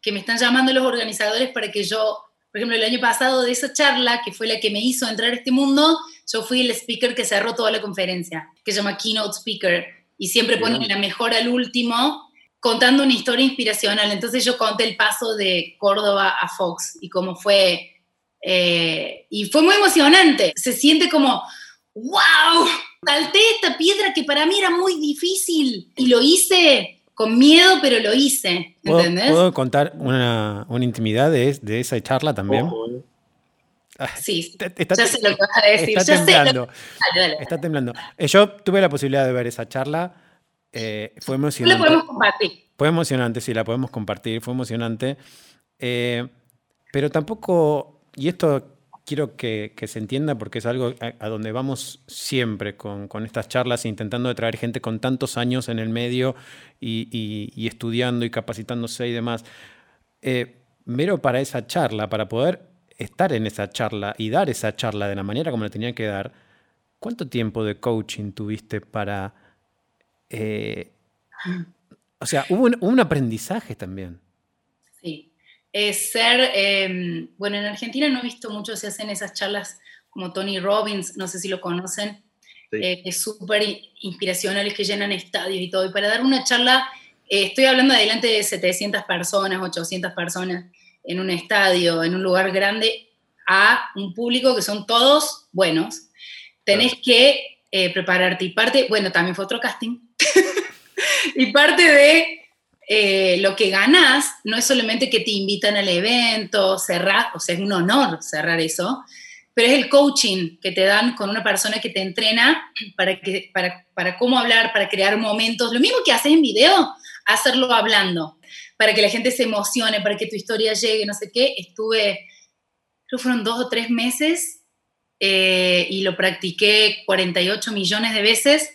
que me están llamando los organizadores para que yo, por ejemplo, el año pasado de esa charla, que fue la que me hizo entrar a este mundo, yo fui el speaker que cerró toda la conferencia, que se llama Keynote Speaker y siempre ponen la mejor al último, contando una historia inspiracional. Entonces yo conté el paso de Córdoba a Fox y cómo fue, eh, y fue muy emocionante. Se siente como, wow, salté esta piedra que para mí era muy difícil y lo hice con miedo, pero lo hice. ¿Entendés? ¿Puedo, contar una, intimidad de, de, esa charla también? Eh. Sí, está, ya sé lo que vas a decir. Está temblando. Está temblando. Eh, yo tuve la posibilidad de ver esa charla. Eh, fue emocionante. La podemos compartir. Fue emocionante, sí, la podemos compartir. Fue emocionante. Eh, pero tampoco, y esto quiero que, se entienda porque es algo a, donde vamos siempre con, estas charlas, intentando traer gente con tantos años en el medio y, estudiando y capacitándose y demás. mero para esa charla, para poder estar en esa charla y dar esa charla de la manera como la tenía que dar, ¿cuánto tiempo de coaching tuviste para... Eh, o sea, hubo un, aprendizaje también. Sí. Es ser, em, bueno, en Argentina no he visto mucho, se hacen esas charlas como Tony Robbins, no sé si lo conocen, eh, es súper inspiracionales que llenan estadios y todo. Y para dar una charla, eh, estoy hablando adelante de 700 personas, 800 personas en un estadio, en un lugar grande, a un público que son todos buenos, tenés que eh, prepararte. Y parte, bueno, también fue otro casting. y parte de eh, lo que ganás no es solamente que te invitan al evento, cerrar, o sea, es un honor cerrar eso, pero es el coaching que te dan con una persona que te entrena para, que, para, para cómo hablar, para crear momentos. Lo mismo que haces en video, hacerlo hablando para que la gente se emocione, para que tu historia llegue, no sé qué. Estuve, creo fueron dos o tres meses eh, y lo practiqué 48 millones de veces.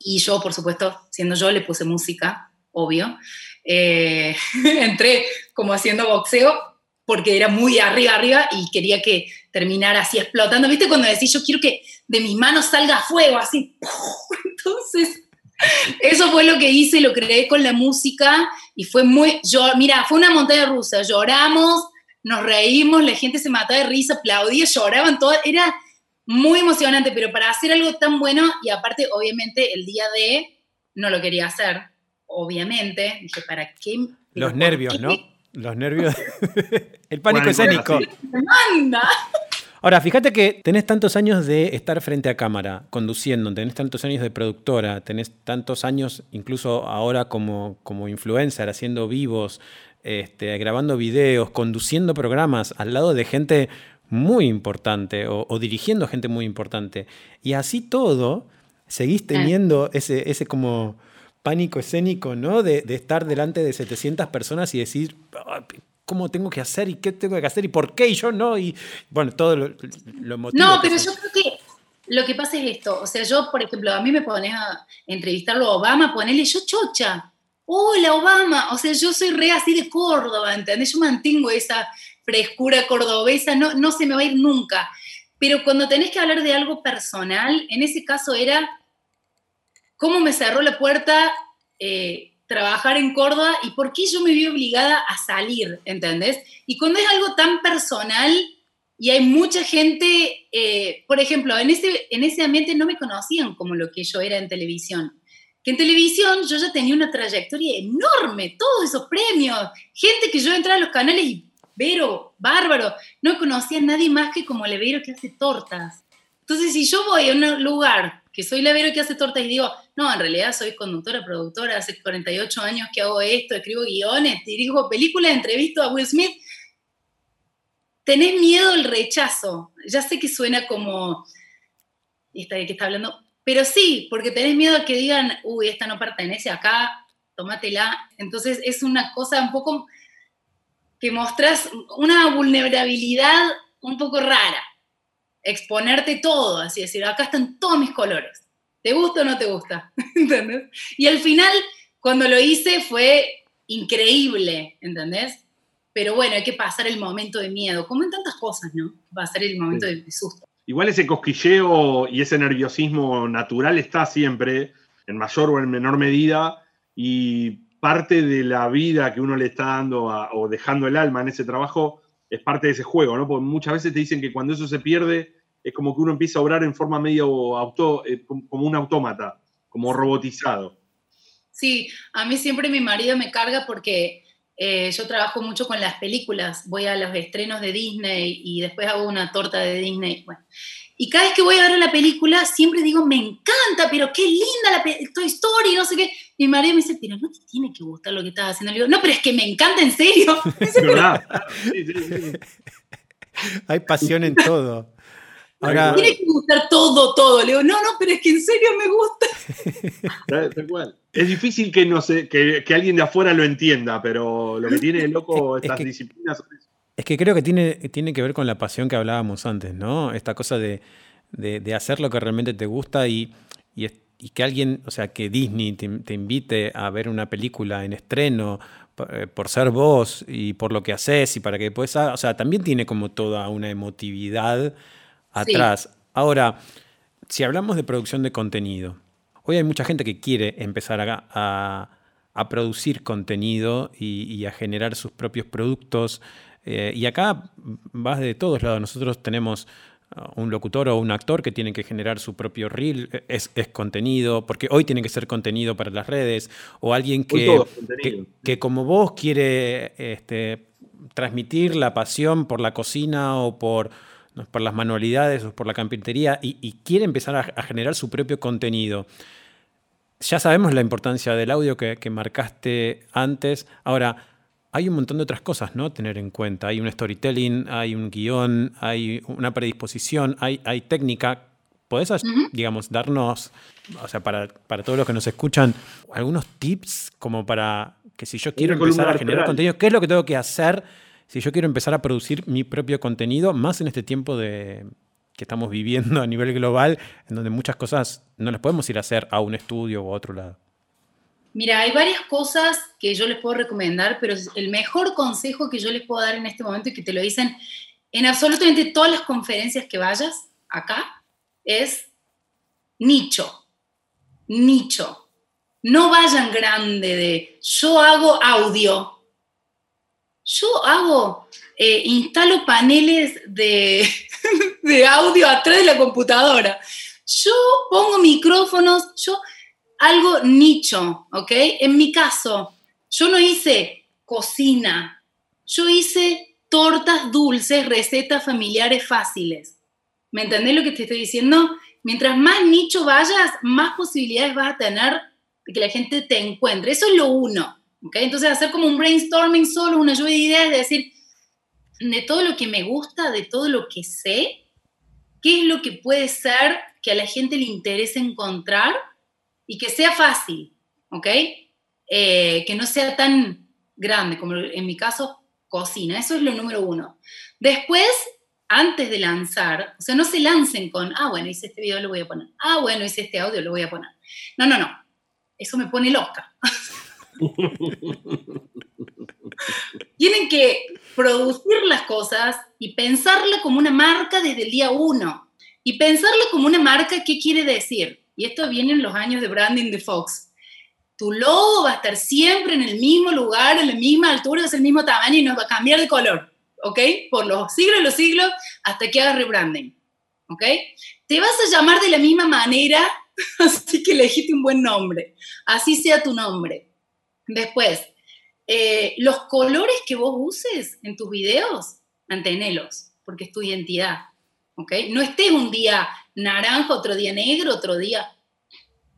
Y yo, por supuesto, siendo yo, le puse música, obvio. Eh, entré como haciendo boxeo porque era muy arriba, arriba y quería que terminara así explotando. ¿Viste cuando decís, yo quiero que de mis manos salga fuego, así? Entonces eso fue lo que hice, lo creé con la música y fue muy, yo, mira, fue una montaña rusa, lloramos, nos reímos, la gente se mataba de risa, aplaudía, lloraban, todo, era muy emocionante, pero para hacer algo tan bueno y aparte, obviamente, el día de no lo quería hacer, obviamente, dije, ¿para qué? Los nervios, ¿no? Los nervios, el pánico escénico. ¡Manda! Ahora, fíjate que tenés tantos años de estar frente a cámara, conduciendo, tenés tantos años de productora, tenés tantos años incluso ahora como, como influencer, haciendo vivos, este, grabando videos, conduciendo programas al lado de gente muy importante o, dirigiendo gente muy importante. Y así todo, seguís teniendo ese, ese como pánico escénico, ¿no? De, estar delante de 700 personas y decir, cómo tengo que hacer y qué tengo que hacer y por qué y yo no, y bueno, todo lo, lo No, pero yo creo que lo que pasa es esto, o sea, yo, por ejemplo, a mí me pones a entrevistarlo a Obama, ponerle yo chocha, hola Obama, o sea, yo soy re así de Córdoba, ¿entendés? Yo mantengo esa frescura cordobesa, no, no se me va a ir nunca. Pero cuando tenés que hablar de algo personal, en ese caso era cómo me cerró la puerta eh, trabajar en Córdoba y por qué yo me vi obligada a salir, ¿entendés? Y cuando es algo tan personal y hay mucha gente, eh, por ejemplo, en ese, en ese ambiente no me conocían como lo que yo era en televisión. Que en televisión yo ya tenía una trayectoria enorme, todos esos premios, gente que yo entraba a los canales y Vero, bárbaro, no conocía a nadie más que como Levero que hace tortas. Entonces, si yo voy a un lugar que soy Levero que hace tortas y digo, no, en realidad soy conductora, productora, hace 48 años que hago esto, escribo guiones, dirijo películas, entrevisto a Will Smith, tenés miedo al rechazo. Ya sé que suena como, esta de que está hablando, pero sí, porque tenés miedo a que digan, uy, esta no pertenece acá, tómatela. Entonces es una cosa un poco que mostrás una vulnerabilidad un poco rara. Exponerte todo, así decir, acá están todos mis colores. ¿Te gusta o no te gusta? ¿Entendés? Y al final, cuando lo hice, fue increíble, ¿entendés? Pero bueno, hay que pasar el momento de miedo, como en tantas cosas, ¿no? Pasar el momento de susto. Igual ese cosquilleo y ese nerviosismo natural está siempre, en mayor o en menor medida, y parte de la vida que uno le está dando o dejando el alma en ese trabajo es parte de ese juego, ¿no? Porque muchas veces te dicen que cuando eso se pierde es como que uno empieza a obrar en forma medio auto, eh, como un autómata, como robotizado. Sí, a mí siempre mi marido me carga porque eh, yo trabajo mucho con las películas, voy a los estrenos de Disney y después hago una torta de Disney. Bueno, y cada vez que voy a ver la película, siempre digo, me encanta, pero qué linda la Toy Story, no sé qué. Y mi marido me dice, pero no te tiene que gustar lo que estás haciendo. Le digo, no, pero es que me encanta en serio. Hay pasión en todo. Ahora, tiene que gustar todo, todo. Le digo, no, no, pero es que en serio me gusta. Es difícil que, no sé, que, alguien de afuera lo entienda, pero lo que tiene de loco estas disciplinas es que creo que tiene, tiene que ver con la pasión que hablábamos antes, ¿no? Esta cosa de, hacer lo que realmente te gusta y, que alguien, o sea, que Disney te, invite a ver una película en estreno eh, por ser vos y por lo que haces y para que puedas, o sea, también tiene como toda una emotividad atrás. Ahora, si hablamos de producción de contenido, hoy hay mucha gente que quiere empezar a, a, producir contenido y, y, a generar sus propios productos eh, y acá vas de todos lados. Nosotros tenemos uh, un locutor o un actor que tiene que generar su propio reel, es, contenido, porque hoy tiene que ser contenido para las redes, o alguien que, que, como vos quiere este, transmitir la pasión por la cocina o por, por las manualidades o por la carpintería y, quiere empezar a, generar su propio contenido. Ya sabemos la importancia del audio que, que marcaste antes. Ahora, hay un montón de otras cosas, ¿no? Tener en cuenta. Hay un storytelling, hay un guion, hay una predisposición, hay, hay técnica. ¿Podés, digamos, darnos, o sea, para, todos los que nos escuchan, algunos tips como para que si yo quiero empezar a generar contenido, ¿qué es lo que tengo que hacer si yo quiero empezar a producir mi propio contenido, más en este tiempo de, que estamos viviendo a nivel global, en donde muchas cosas no las podemos ir a hacer a un estudio o a otro lado? Mira, hay varias cosas que yo les puedo recomendar, pero el mejor consejo que yo les puedo dar en este momento y que te lo dicen en absolutamente todas las conferencias que vayas acá es nicho, nicho. No vayan grande de yo hago audio, yo hago, eh, instalo paneles de, de audio atrás de la computadora, yo pongo micrófonos, yo algo nicho, ¿ok? En mi caso, yo no hice cocina, yo hice tortas dulces, recetas familiares fáciles. ¿Me entendés lo que te estoy diciendo? Mientras más nicho vayas, más posibilidades vas a tener de que la gente te encuentre. Eso es lo uno, ¿ok? Entonces hacer como un brainstorming solo, una lluvia de ideas, de decir, de todo lo que me gusta, de todo lo que sé, ¿qué es lo que puede ser que a la gente le interese encontrar y que sea fácil, ¿ok? Eh, que no sea tan grande, como en mi caso, cocina, eso es lo número uno. Después, antes de lanzar, o sea, no se lancen con, ah, bueno, hice este video, lo voy a poner. Ah, bueno, hice este audio, lo voy a poner. No, no, no. Eso me pone loca. Tienen que producir las cosas y pensarla como una marca desde el día uno. Y pensarla como una marca, ¿qué quiere decir? Y esto viene en los años de branding de Fox. Tu logo va a estar siempre en el mismo lugar, en la misma altura, es el mismo tamaño y no va a cambiar de color, ¿ok? Por los siglos y los siglos hasta que hagas rebranding, ¿ok? Te vas a llamar de la misma manera, así que elegiste un buen nombre, así sea tu nombre. Después, eh, los colores que vos uses en tus videos, mantenelos, porque es tu identidad. ¿ok? No estés un día naranja, otro día negro, otro día...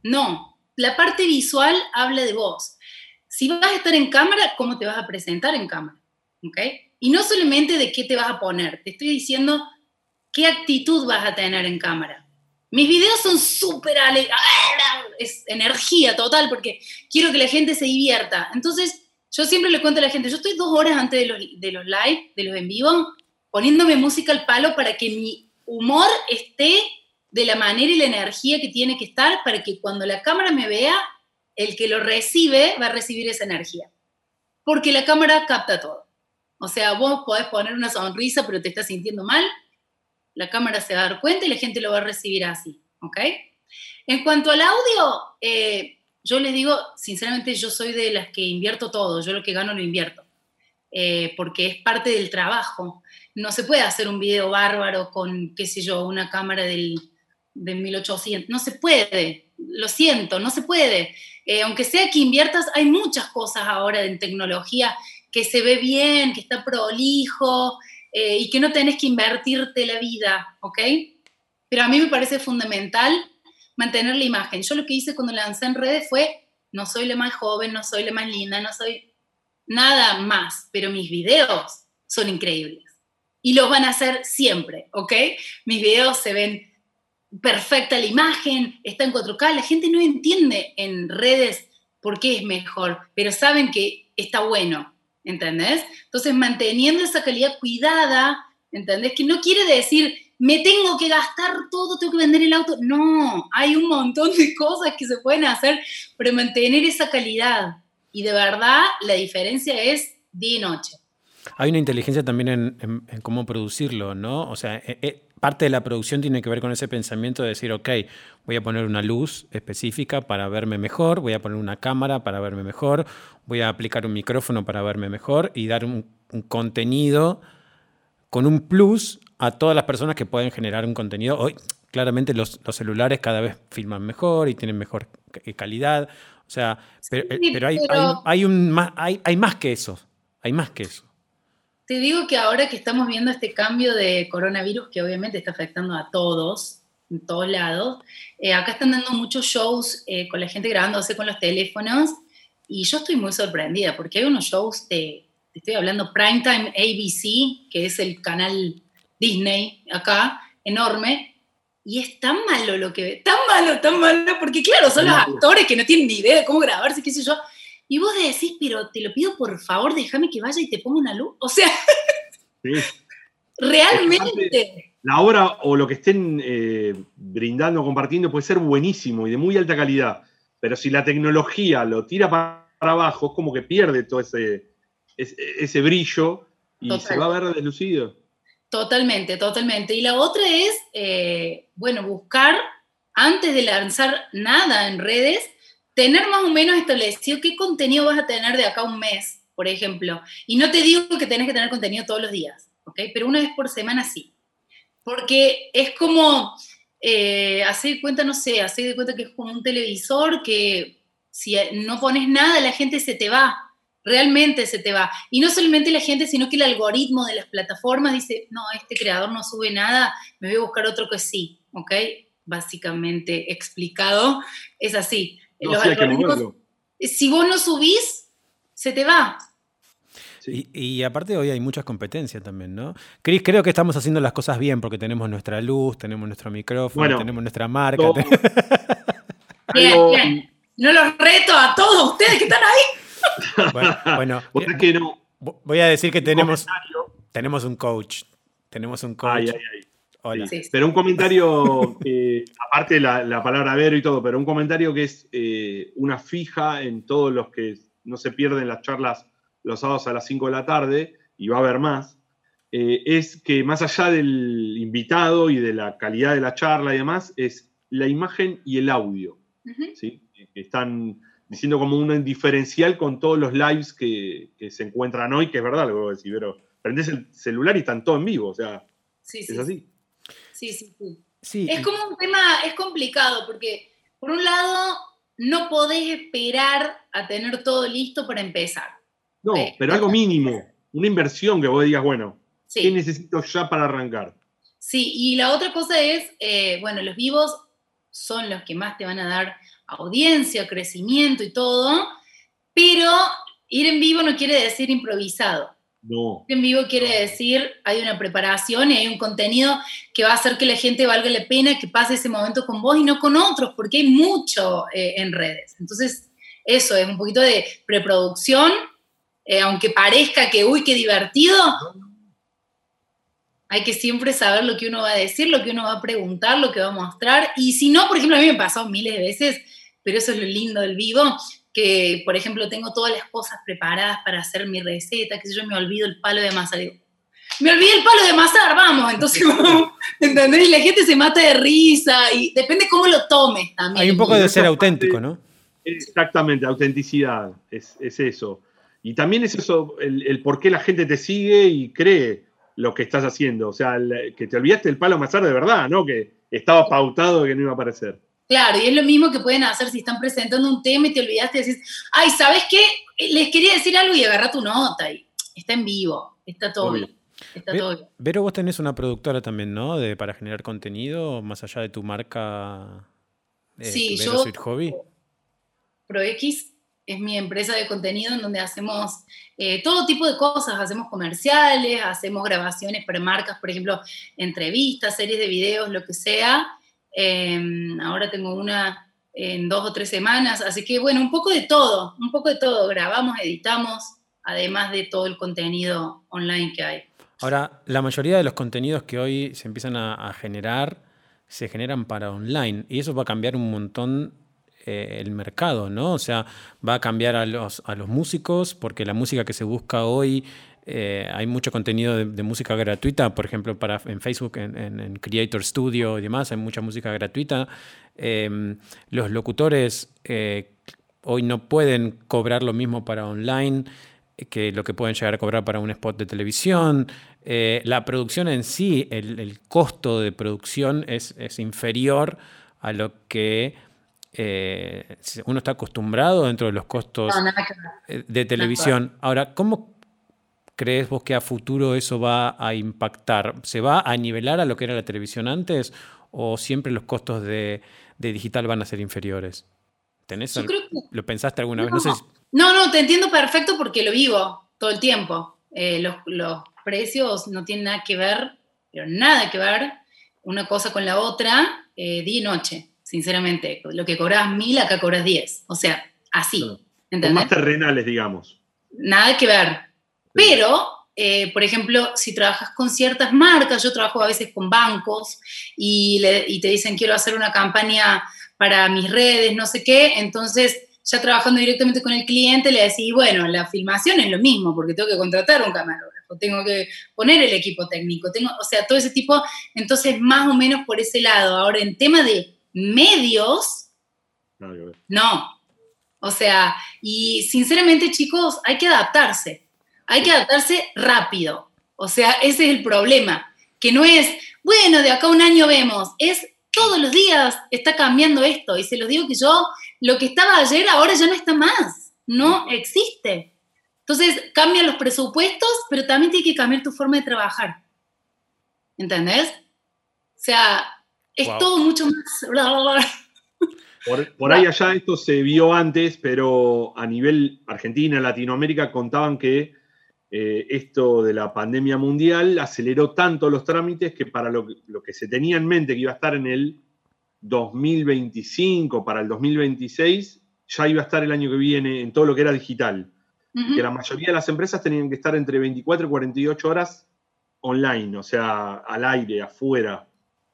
No, la parte visual habla de vos. Si vas a estar en cámara, ¿cómo te vas a presentar en cámara? ¿ok? Y no solamente de qué te vas a poner, te estoy diciendo qué actitud vas a tener en cámara. Mis videos son súper alegres, es energía total, porque quiero que la gente se divierta. Entonces, yo siempre le cuento a la gente, yo estoy dos horas antes de los, de los live, de los en vivo, poniéndome música al palo para que mi humor esté de la manera y la energía que tiene que estar para que cuando la cámara me vea, el que lo recibe va a recibir esa energía. Porque la cámara capta todo. O sea, vos podés poner una sonrisa, pero te estás sintiendo mal, la cámara se va a dar cuenta y la gente lo va a recibir así. ¿Ok? En cuanto al audio, eh, yo les digo, sinceramente, yo soy de las que invierto todo, yo lo que gano lo invierto, eh, porque es parte del trabajo. No se puede hacer un video bárbaro con, qué sé yo, una cámara del, de 1800, no se puede, lo siento, no se puede. Eh, aunque sea que inviertas, hay muchas cosas ahora en tecnología que se ve bien, que está prolijo eh, y que no tenés que invertirte la vida, ¿ok? Pero a mí me parece fundamental mantener la imagen. Yo lo que hice cuando lancé en redes fue, no soy la más joven, no soy la más linda, no soy nada más, pero mis videos son increíbles. Y los van a hacer siempre, ¿ok? Mis videos se ven perfecta la imagen, está en 4K, la gente no entiende en redes por qué es mejor, pero saben que está bueno, ¿entendés? Entonces, manteniendo esa calidad cuidada, ¿entendés? Que no quiere decir me tengo que gastar todo, tengo que vender el auto. No, hay un montón de cosas que se pueden hacer para mantener esa calidad. Y de verdad la diferencia es día y noche. Hay una inteligencia también en, cómo producirlo, ¿no? O sea, eh, eh, parte de la producción tiene que ver con ese pensamiento de decir, ok, voy a poner una luz específica para verme mejor, voy a poner una cámara para verme mejor, voy a aplicar un micrófono para verme mejor y dar un, un contenido con un plus a todas las personas que pueden generar un contenido. Hoy, claramente, los, celulares cada vez filman mejor y tienen mejor calidad. O sea, pero, eh, hay, un, hay, hay más que eso. Hay más que eso. Te digo que ahora que estamos viendo este cambio de coronavirus, que obviamente está afectando a todos, en todos lados, eh, acá están dando muchos shows eh, con la gente grabándose con los teléfonos y yo estoy muy sorprendida porque hay unos shows de, estoy hablando Primetime ABC, que es el canal Disney acá, enorme, y es tan malo lo que ve, tan malo, tan malo, porque claro, son los actores que no tienen ni idea de cómo grabarse, qué sé yo, y vos decís, pero te lo pido por favor, déjame que vaya y te ponga una luz, o sea, realmente... La obra o lo que estén eh, brindando, compartiendo puede ser buenísimo y de muy alta calidad, pero si la tecnología lo tira para abajo, es como que pierde todo ese, ese, brillo y se va a ver deslucido. Totalmente, totalmente. Y la otra es, eh, bueno, buscar antes de lanzar nada en redes, tener más o menos establecido qué contenido vas a tener de acá a un mes, por ejemplo. Y no te digo que tenés que tener contenido todos los días, ¿ok? Pero una vez por semana sí. Porque es como, eh, hacer cuenta, no sé, hacer de cuenta que es como un televisor que si no pones nada, la gente se te va realmente se te va. Y no solamente la gente, sino que el algoritmo de las plataformas dice, no, este creador no sube nada, me voy a buscar otro que sí, ¿ok? Básicamente explicado, es así. si vos no subís, se te va. Y, aparte hoy hay muchas competencias también, ¿no? Cris, creo que estamos haciendo las cosas bien porque tenemos nuestra luz, tenemos nuestro micrófono, tenemos nuestra marca. Bien, bien. No los reto a todos ustedes que están ahí bueno, bueno que no, Voy a decir que tenemos, tenemos un coach. Tenemos un coach. Ay, ay, ay. Hola. Pero un comentario, aparte de la, palabra ver y todo, pero un comentario que es eh, una fija en todos los que no se pierden las charlas los sábados a las 5 de la tarde, y va a haber más, eh, es que más allá del invitado y de la calidad de la charla y demás, es la imagen y el audio. ¿sí? Están diciendo como un diferencial con todos los lives que, se encuentran hoy, que es verdad lo que voy a decir, pero prendes el celular y están todos en vivo, o sea, es así. Sí, sí, sí. Es como un tema, es complicado, porque por un lado no podés esperar a tener todo listo para empezar. No, pero algo mínimo, una inversión que vos digas, bueno, ¿qué necesito ya para arrancar? Sí, y la otra cosa es, eh, bueno, los vivos son los que más te van a dar audiencia, crecimiento y todo, pero ir en vivo no quiere decir improvisado. No. Ir en vivo quiere decir hay una preparación y hay un contenido que va a hacer que la gente valga la pena que pase ese momento con vos y no con otros, porque hay mucho eh, en redes. Entonces, eso es un poquito de preproducción, eh, aunque parezca que, uy, qué divertido, hay que siempre saber lo que uno va a decir, lo que uno va a preguntar, lo que va a mostrar. Y si no, por ejemplo, a mí me ha pasado miles de veces pero eso es lo lindo del vivo, que por ejemplo tengo todas las cosas preparadas para hacer mi receta, que si yo me olvido el palo de amasar, me olvidé el palo de amasar, vamos, entonces, ¿entendés? Y la gente se mata de risa y depende cómo lo tomes también. Hay un poco de ser auténtico, ¿no? Exactamente, autenticidad, es, eso. Y también es eso, el, por qué la gente te sigue y cree lo que estás haciendo. O sea, que te olvidaste el palo de amasar de verdad, ¿no? Que estaba pautado que no iba a aparecer. Claro, y es lo mismo que pueden hacer si están presentando un tema y te olvidaste y decís, ay, ¿sabes qué? Les quería decir algo y agarra tu nota y está en vivo, está todo bien. Está todo bien. Vero, vos tenés una productora también, ¿no? De, para generar contenido, más allá de tu marca eh, sí, yo, Hobby. ProX es mi empresa de contenido en donde hacemos eh, todo tipo de cosas, hacemos comerciales, hacemos grabaciones para marcas, por ejemplo, entrevistas, series de videos, lo que sea. Em, ahora tengo una en dos o tres semanas, así que bueno, un poco de todo, un poco de todo. Grabamos, editamos, además de todo el contenido online que hay. Ahora, la mayoría de los contenidos que hoy se empiezan a, generar se generan para online y eso va a cambiar un montón eh, el mercado, ¿no? O sea, va a cambiar a los, a los músicos porque la música que se busca hoy eh, hay mucho contenido de, música gratuita, por ejemplo, para, en Facebook, en, Creator Studio y demás, hay mucha música gratuita. Em, los locutores eh, hoy no pueden cobrar lo mismo para online que lo que pueden llegar a cobrar para un spot de televisión. La producción en sí, el, costo de producción es, inferior a lo que uno está acostumbrado dentro de los costos de televisión. Ahora, ¿cómo, crees vos que a futuro eso va a impactar? ¿Se va a nivelar a lo que era la televisión antes o siempre los costos de, digital van a ser inferiores? ¿Tenés ¿Lo pensaste alguna vez? No, no, te entiendo perfecto porque lo vivo todo el tiempo. Eh, los, precios no tienen nada que ver, pero nada que ver una cosa con la otra eh, día y noche, sinceramente. Lo que cobras mil, acá cobras diez. O sea, así. más terrenales, digamos. Nada que ver. Pero, eh, por ejemplo, si trabajas con ciertas marcas, yo trabajo a veces con bancos y, te dicen quiero hacer una campaña para mis redes, no sé qué, entonces ya trabajando directamente con el cliente le decís, bueno, la filmación es lo mismo, porque tengo que contratar un camarógrafo, tengo que poner el equipo técnico, tengo, o sea, todo ese tipo, entonces más o menos por ese lado. Ahora, en tema de medios, no. O sea, y sinceramente chicos, hay que adaptarse hay que adaptarse rápido. O sea, ese es el problema, que no es, bueno, de acá a un año vemos, es todos los días está cambiando esto. Y se los digo que yo, lo que estaba ayer, ahora ya no está más, no existe. Entonces, cambian los presupuestos, pero también tiene que cambiar tu forma de trabajar. ¿Entendés? O sea, es todo mucho más... Por, por, ahí allá esto se vio antes, pero a nivel Argentina, Latinoamérica, contaban que eh, esto de la pandemia mundial aceleró tanto los trámites que para lo, que se tenía en mente que iba a estar en el 2025, para el 2026, ya iba a estar el año que viene en todo lo que era digital. que la mayoría de las empresas tenían que estar entre 24 y 48 horas online, o sea, al aire, afuera.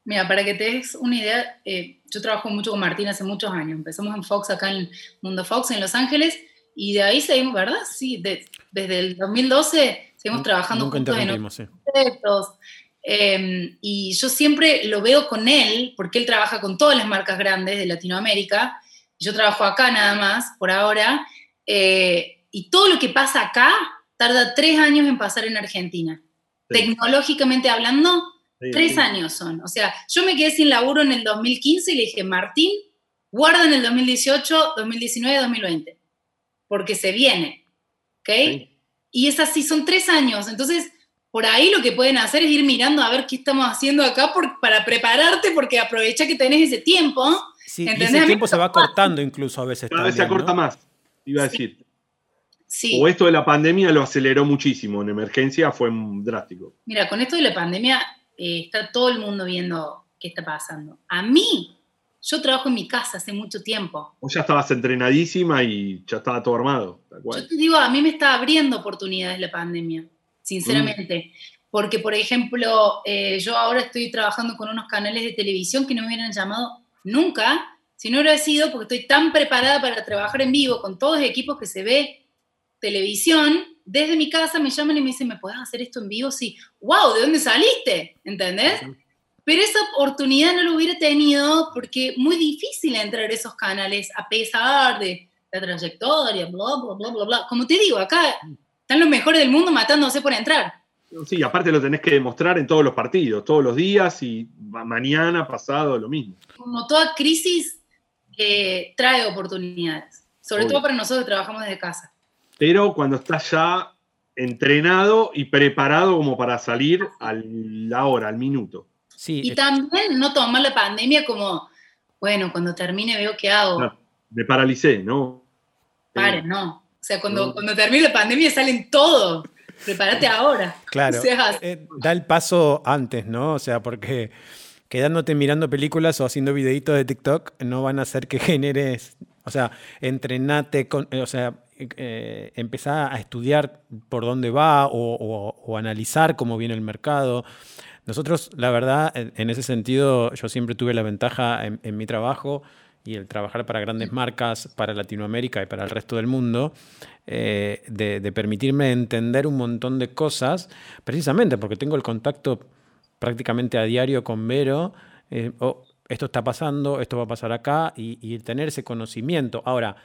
Mira, para que te des una idea, eh, yo trabajo mucho con Martín hace muchos años. Empezamos en Fox, acá en Mundo Fox, en Los Ángeles, y de ahí seguimos, ¿verdad? Sí, desde el 2012 seguimos trabajando juntos en sí. proyectos. Em, y yo siempre lo veo con él, porque él trabaja con todas las marcas grandes de Latinoamérica. Yo trabajo acá nada más, por ahora. Eh, y todo lo que pasa acá tarda tres años en pasar en Argentina. Tecnológicamente hablando, tres años son. O sea, yo me quedé sin laburo en el 2015 y le dije, Martín, guarda en el 2018, 2019, 2020, porque se viene. ¿Ok? Y es así, son tres años. Entonces, por ahí lo que pueden hacer es ir mirando a ver qué estamos haciendo acá para prepararte, porque aprovecha que tenés ese tiempo. Sí, y ese tiempo se va cortando incluso a veces. Cada vez se acorta más, iba a decir. O esto de la pandemia lo aceleró muchísimo, en emergencia fue drástico. Mira, con esto de la pandemia eh, está todo el mundo viendo qué está pasando. A mí, yo trabajo en mi casa hace mucho tiempo. Vos ya estabas entrenadísima y ya estaba todo armado. Yo te digo, a mí me está abriendo oportunidades la pandemia, sinceramente. Mm. Porque, por ejemplo, eh, yo ahora estoy trabajando con unos canales de televisión que no me hubieran llamado nunca si no hubiera sido porque estoy tan preparada para trabajar en vivo con todos los equipos que se ve televisión, desde mi casa me llaman y me dicen, ¿me puedes hacer esto en vivo? Sí, wow, ¿de dónde saliste? ¿Entendés? Pero esa oportunidad no lo hubiera tenido porque muy difícil entrar a esos canales a pesar de la trayectoria, bla, bla, bla, bla, bla. Como te digo, acá están los mejores del mundo matándose por entrar. Sí, aparte lo tenés que demostrar en todos los partidos, todos los días y mañana, pasado, lo mismo. Como toda crisis eh, trae oportunidades, sobre todo para nosotros que trabajamos desde casa pero cuando estás ya entrenado y preparado como para salir a la hora, al minuto. Sí, y también no tomar la pandemia como, bueno, cuando termine veo qué hago. me paralicé, ¿no? Pare, no. O sea, cuando, cuando termine la pandemia salen todo. Prepárate ahora. Claro. Eh, da el paso antes, ¿no? O sea, porque quedándote mirando películas o haciendo videitos de TikTok no van a hacer que generes, o sea, entrenate, con, o sea, eh, empezar a estudiar por dónde va o, analizar cómo viene el mercado. Nosotros, la verdad, en, ese sentido, yo siempre tuve la ventaja en, mi trabajo y el trabajar para grandes marcas, para Latinoamérica y para el resto del mundo, eh, de, permitirme entender un montón de cosas, precisamente porque tengo el contacto prácticamente a diario con Vero. Eh, oh, esto está pasando, esto va a pasar acá, y, y tener ese conocimiento. Ahora,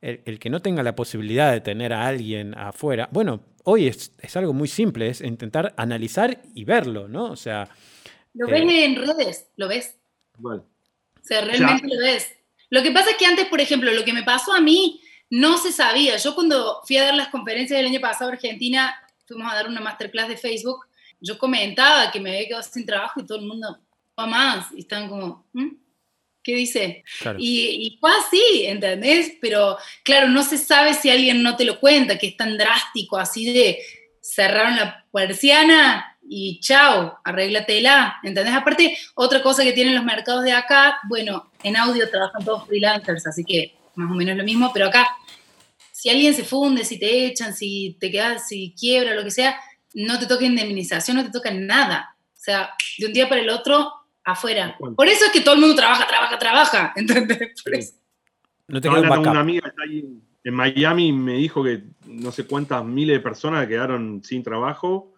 el, que no tenga la posibilidad de tener a alguien afuera, bueno, hoy es, algo muy simple, es intentar analizar y verlo, ¿no? O sea... Lo ves eh, en redes, lo ves. O sea, realmente lo ves. Lo que pasa es que antes, por ejemplo, lo que me pasó a mí no se sabía. Yo cuando fui a dar las conferencias del año pasado a Argentina, fuimos a dar una masterclass de Facebook, yo comentaba que me había quedado sin trabajo y todo el mundo, no más, y están como, ¿Mm? ¿Qué dice? Y, fue así, ¿entendés? Pero claro, no se sabe si alguien no te lo cuenta, que es tan drástico, así de cerraron la persiana y chao, arréglatela, ¿entendés? Aparte, otra cosa que tienen los mercados de acá, bueno, en audio trabajan todos freelancers, así que más o menos lo mismo, pero acá, si alguien se funde, si te echan, si te quedas, si quiebra, lo que sea, no te toca indemnización, no te toca nada. O sea, de un día para el otro afuera. Por eso es que todo el mundo trabaja, trabaja, trabaja. ¿Entendés? No tengo una amiga está ahí en Miami me dijo que no sé cuántas miles de personas quedaron sin trabajo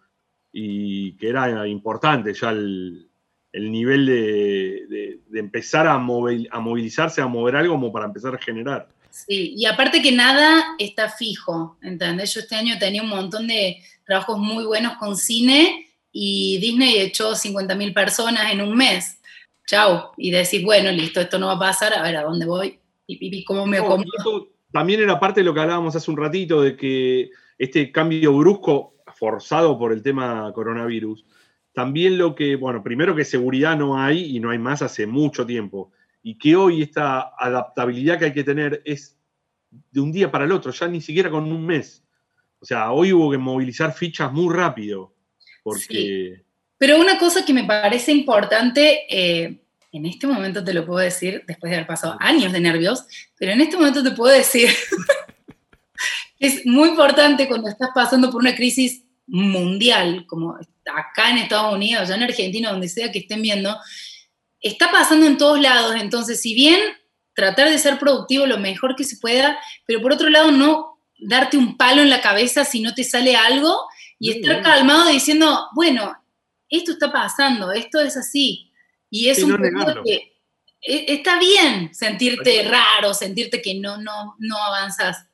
y que era importante ya el, nivel de, empezar a, a movilizarse, a mover algo como para empezar a generar. Sí, y aparte que nada está fijo, ¿entendés? Yo este año tenía un montón de trabajos muy buenos con cine y Disney echó 50.000 personas en un mes. Chao. Y decir, bueno, listo, esto no va a pasar, a ver a dónde voy y, cómo me También era parte de lo que hablábamos hace un ratito, de que este cambio brusco, forzado por el tema coronavirus, también lo que, bueno, primero que seguridad no hay y no hay más hace mucho tiempo, y que hoy esta adaptabilidad que hay que tener es de un día para el otro, ya ni siquiera con un mes. O sea, hoy hubo que movilizar fichas muy rápido. Porque... Pero una cosa que me parece importante, eh, en este momento te lo puedo decir, después de haber pasado años de nervios, pero en este momento te puedo decir es muy importante cuando estás pasando por una crisis mundial, como acá en Estados Unidos, allá en Argentina, donde sea que estén viendo, está pasando en todos lados. Entonces, si bien tratar de ser productivo lo mejor que se pueda, pero por otro lado, no darte un palo en la cabeza si no te sale algo y estar calmado diciendo, bueno, esto está pasando, esto es así. Y es un que e, está bien sentirte raro, sentirte que no, no, no avanzas.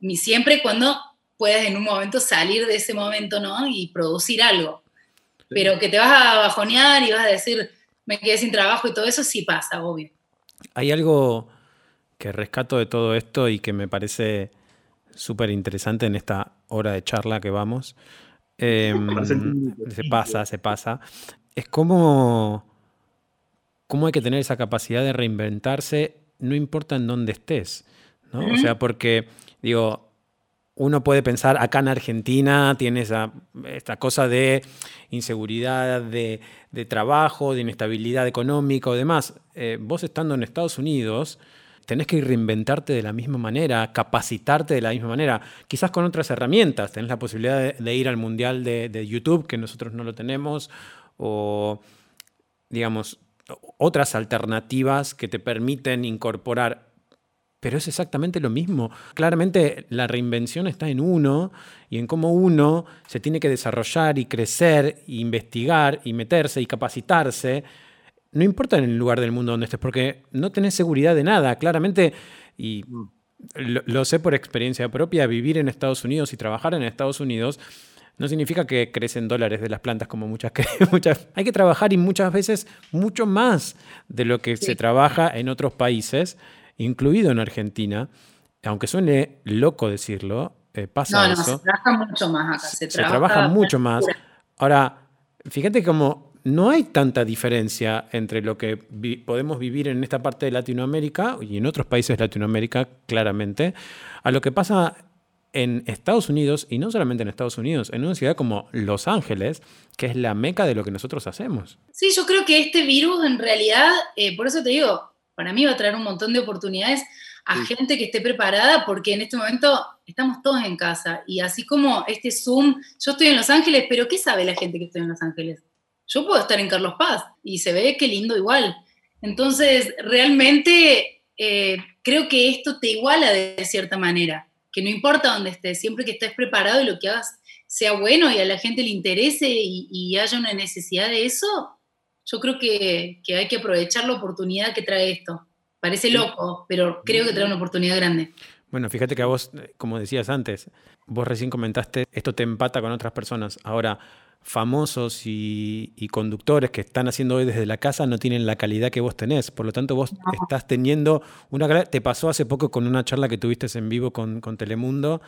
Ni siempre cuando puedes en un momento salir de ese momento, ¿no? Y producir algo. Pero que te vas a bajonear y vas a decir, me quedé sin trabajo y todo eso sí pasa, obvio. Hay algo que rescato de todo esto y que me parece súper interesante en esta hora de charla que vamos. Em, se pasa, se pasa. Es como cómo hay que tener esa capacidad de reinventarse, no importa en dónde estés. ¿no? O sea, porque, digo, uno puede pensar, acá en Argentina tiene esta cosa de inseguridad, de, trabajo, de inestabilidad económica o demás. Eh, vos estando en Estados Unidos, tenés que reinventarte de la misma manera, capacitarte de la misma manera, quizás con otras herramientas. Tenés la posibilidad de, ir al Mundial de, YouTube, que nosotros no lo tenemos, o, digamos, otras alternativas que te permiten incorporar. Pero es exactamente lo mismo. Claramente la reinvención está en uno y en cómo uno se tiene que desarrollar y crecer, e investigar y meterse y capacitarse. No importa en el lugar del mundo donde estés, porque no tenés seguridad de nada. Claramente, y lo, lo sé por experiencia propia, vivir en Estados Unidos y trabajar en Estados Unidos no significa que crecen dólares de las plantas como muchas que muchas. Hay que trabajar y muchas veces mucho más de lo que se trabaja en otros países, incluido en Argentina. Aunque suene loco decirlo, eh, pasa no, no, se trabaja mucho más acá. Se, trabaja, mucho más. Ahora, fíjate cómo no hay tanta diferencia entre lo que podemos vivir en esta parte de Latinoamérica y en otros países de Latinoamérica, claramente, a lo que pasa en Estados Unidos, y no solamente en Estados Unidos, en una ciudad como Los Ángeles, que es la meca de lo que nosotros hacemos. Sí, yo creo que este virus en realidad, eh, por eso te digo, para mí va a traer un montón de oportunidades a gente que esté preparada, porque en este momento estamos todos en casa, y así como este Zoom, yo estoy en Los Ángeles, pero ¿qué sabe la gente que estoy en Los Ángeles? Yo puedo estar en Carlos Paz, y se ve que lindo igual. Entonces, realmente eh, creo que esto te iguala de cierta manera que no importa dónde estés, siempre que estés preparado y lo que hagas sea bueno y a la gente le interese y, haya una necesidad de eso, yo creo que, hay que aprovechar la oportunidad que trae esto. Parece loco, pero creo que trae una oportunidad grande. Bueno, fíjate que a vos, como decías antes, vos recién comentaste, esto te empata con otras personas. Ahora, famosos y, conductores que están haciendo hoy desde la casa no tienen la calidad que vos tenés. Por lo tanto, vos estás teniendo una calidad. Te pasó hace poco con una charla que tuviste en vivo con, Telemundo.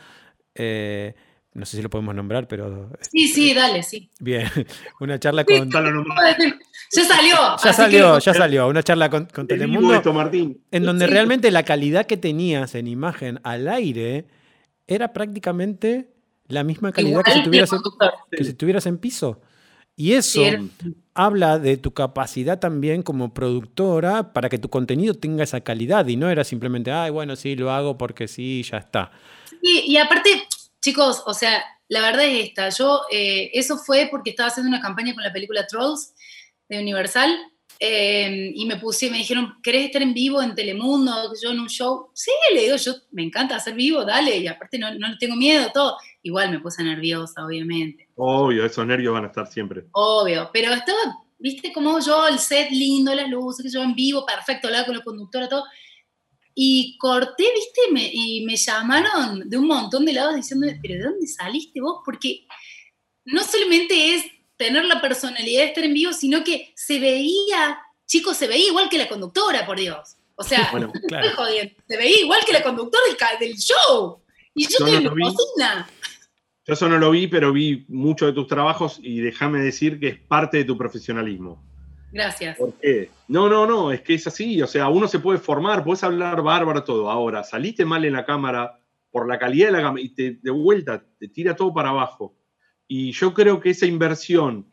Eh, no sé si lo podemos nombrar, pero. Sí, sí, dale, sí. Bien. Una charla con. Ya salió. Ya salió, ya salió. Una charla con, Telemundo. Martín. En donde realmente la calidad que tenías en imagen al aire era prácticamente la misma calidad que si, tuvieras en, que si estuvieras en piso. Y eso habla de tu capacidad también como productora para que tu contenido tenga esa calidad y no era simplemente, ay, bueno, sí, lo hago porque sí, ya está. y aparte, chicos, o sea, la verdad es esta, yo, eh, eso fue porque estaba haciendo una campaña con la película Trolls de Universal Em, y me puse, me dijeron, ¿querés estar en vivo en Telemundo? Yo en un show. Sí, le digo, yo me encanta hacer vivo, dale. Y aparte no, no tengo miedo, todo. Igual me puse nerviosa, obviamente. Obvio, esos nervios van a estar siempre. Obvio, pero estaba, viste, como yo, el set lindo, las luces, yo en vivo, perfecto, hablaba con la conductora, todo. Y corté, viste, y me llamaron de un montón de lados diciendo, pero ¿de dónde saliste vos? Porque no solamente es tener la personalidad de estar en vivo, sino que se veía, chicos, se veía igual que la conductora, por Dios. O sea, bueno, se veía igual que la conductora del, show. Y yo, estoy en la cocina. Yo eso no lo vi, pero vi mucho de tus trabajos y déjame decir que es parte de tu profesionalismo. Gracias. ¿Por qué? No, no, no, es que es así. O sea, uno se puede formar, puedes hablar bárbaro todo. Ahora, saliste mal en la cámara por la calidad de la cámara y te, de vuelta te tira todo para abajo. Y yo creo que esa inversión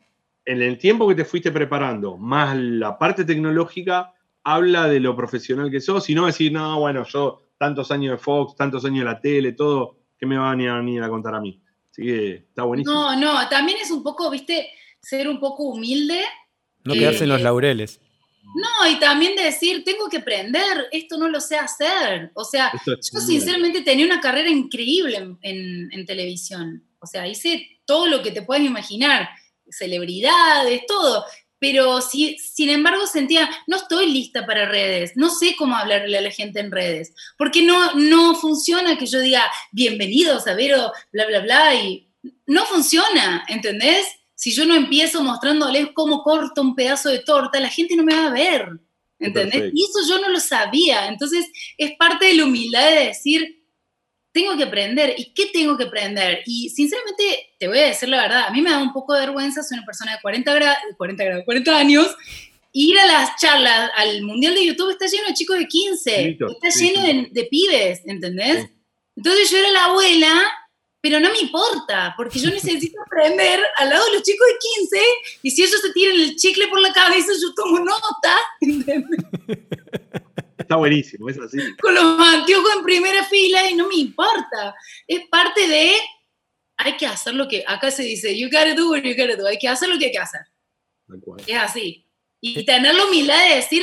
en el tiempo que te fuiste preparando, más la parte tecnológica, habla de lo profesional que sos, y no decir, no, bueno, yo tantos años de Fox, tantos años de la tele, todo, ¿Qué me van a venir a contar a mí? Así que está buenísimo. No, no, también es un poco, viste, ser un poco humilde. No quedarse en los laureles. No, y también decir, tengo que aprender, esto no lo sé hacer. O sea, yo sinceramente tenía una carrera increíble en, televisión. O sea, hice todo lo que te puedas imaginar, celebridades, todo. Pero si, sin embargo sentía, no estoy lista para redes, no sé cómo hablarle a la gente en redes, porque no, no funciona que yo diga, bienvenidos a Vero, bla, bla, bla, y no funciona, ¿entendés? si yo no empiezo mostrándoles cómo corto un pedazo de torta, la gente no me va a ver. ¿Entendés? Y eso yo no lo sabía. Entonces, es parte de la humildad de decir, tengo que aprender. ¿Y qué tengo que aprender? Y sinceramente, te voy a decir la verdad, a mí me da un poco de vergüenza, soy una persona de 40, 40, 40 años, ir a las charlas al Mundial de YouTube está lleno de chicos de 15, está lleno de, de, pibes, ¿entendés? Entonces yo era la abuela pero no me importa, porque yo necesito aprender al lado de los chicos de 15 y si ellos se tiran el chicle por la cabeza, yo tomo nota. Está buenísimo, es así. Con los anteojos en primera fila y no me importa. Es parte de, hay que hacer lo que, acá se dice, you gotta do what you gotta do, hay que hacer lo que hay que hacer. Es así. Y tener la humildad de decir,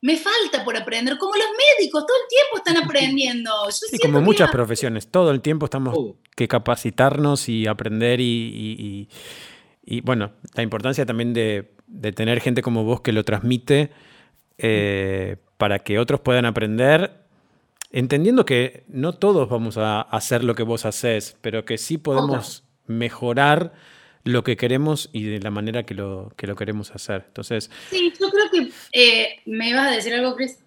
me falta por aprender, como los médicos, todo el tiempo están aprendiendo. sí, como muchas profesiones, todo el tiempo estamos que capacitarnos y aprender y, bueno, la importancia también de, tener gente como vos que lo transmite eh, para que otros puedan aprender, entendiendo que no todos vamos a hacer lo que vos haces, pero que sí podemos mejorar lo que queremos y de la manera que lo, que lo queremos hacer. Entonces, sí, yo creo que eh, me ibas a decir algo, Chris.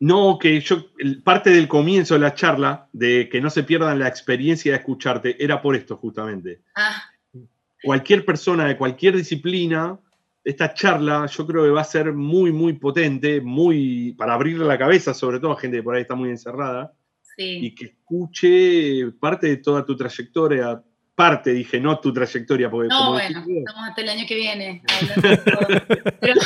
No, que yo, parte del comienzo de la charla, de que no se pierdan la experiencia de escucharte, era por esto justamente. Ah. Cualquier persona de cualquier disciplina, esta charla yo creo que va a ser muy, muy potente, muy para abrirle la cabeza, sobre todo a gente que por ahí está muy encerrada, y que escuche parte de toda tu trayectoria, parte, dije, no tu trayectoria. Porque no, bueno, estamos hasta el año que viene. pero,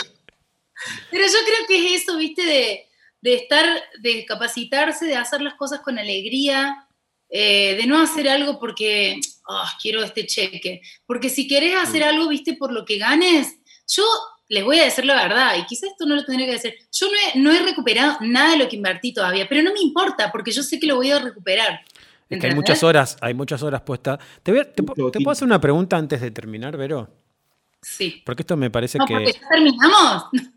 pero, yo creo que es eso, viste, de, de, estar, de capacitarse, de hacer las cosas con alegría, eh, de no hacer algo porque ah, quiero este cheque. Porque si querés hacer algo, viste, por lo que ganes, yo les voy a decir la verdad, y quizás esto no lo tendría que decir, yo no he, no he recuperado nada de lo que invertí todavía, pero no me importa, porque yo sé que lo voy a recuperar hay muchas horas, hay muchas horas puestas. ¿Te, te, puedo hacer una pregunta antes de terminar, Vero? Sí. Porque esto me parece que. Porque ya terminamos.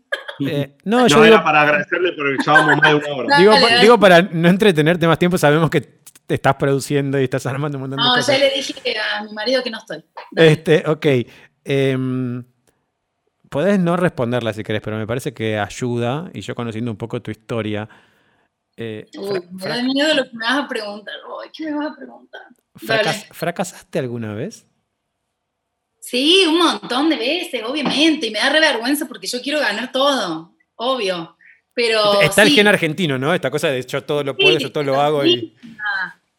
Eh, no, yo era para agradecerle porque llevamos más de una hora. digo, para no entretenerte más tiempo, sabemos que te estás produciendo y estás armando un montón de cosas. No, ya le dije a mi marido que no estoy. Este, ok. Eh, podés no responderla si querés, pero me parece que ayuda, y yo conociendo un poco tu historia, eh, me da miedo lo que me vas a preguntar. ¿Qué me vas a preguntar? ¿Fracasaste alguna vez? Sí, un montón de veces, obviamente. Y me da re vergüenza porque yo quiero ganar todo, obvio. Pero. Está el gen argentino, ¿no? Esta cosa de yo todo lo puedo, yo todo lo hago. Y...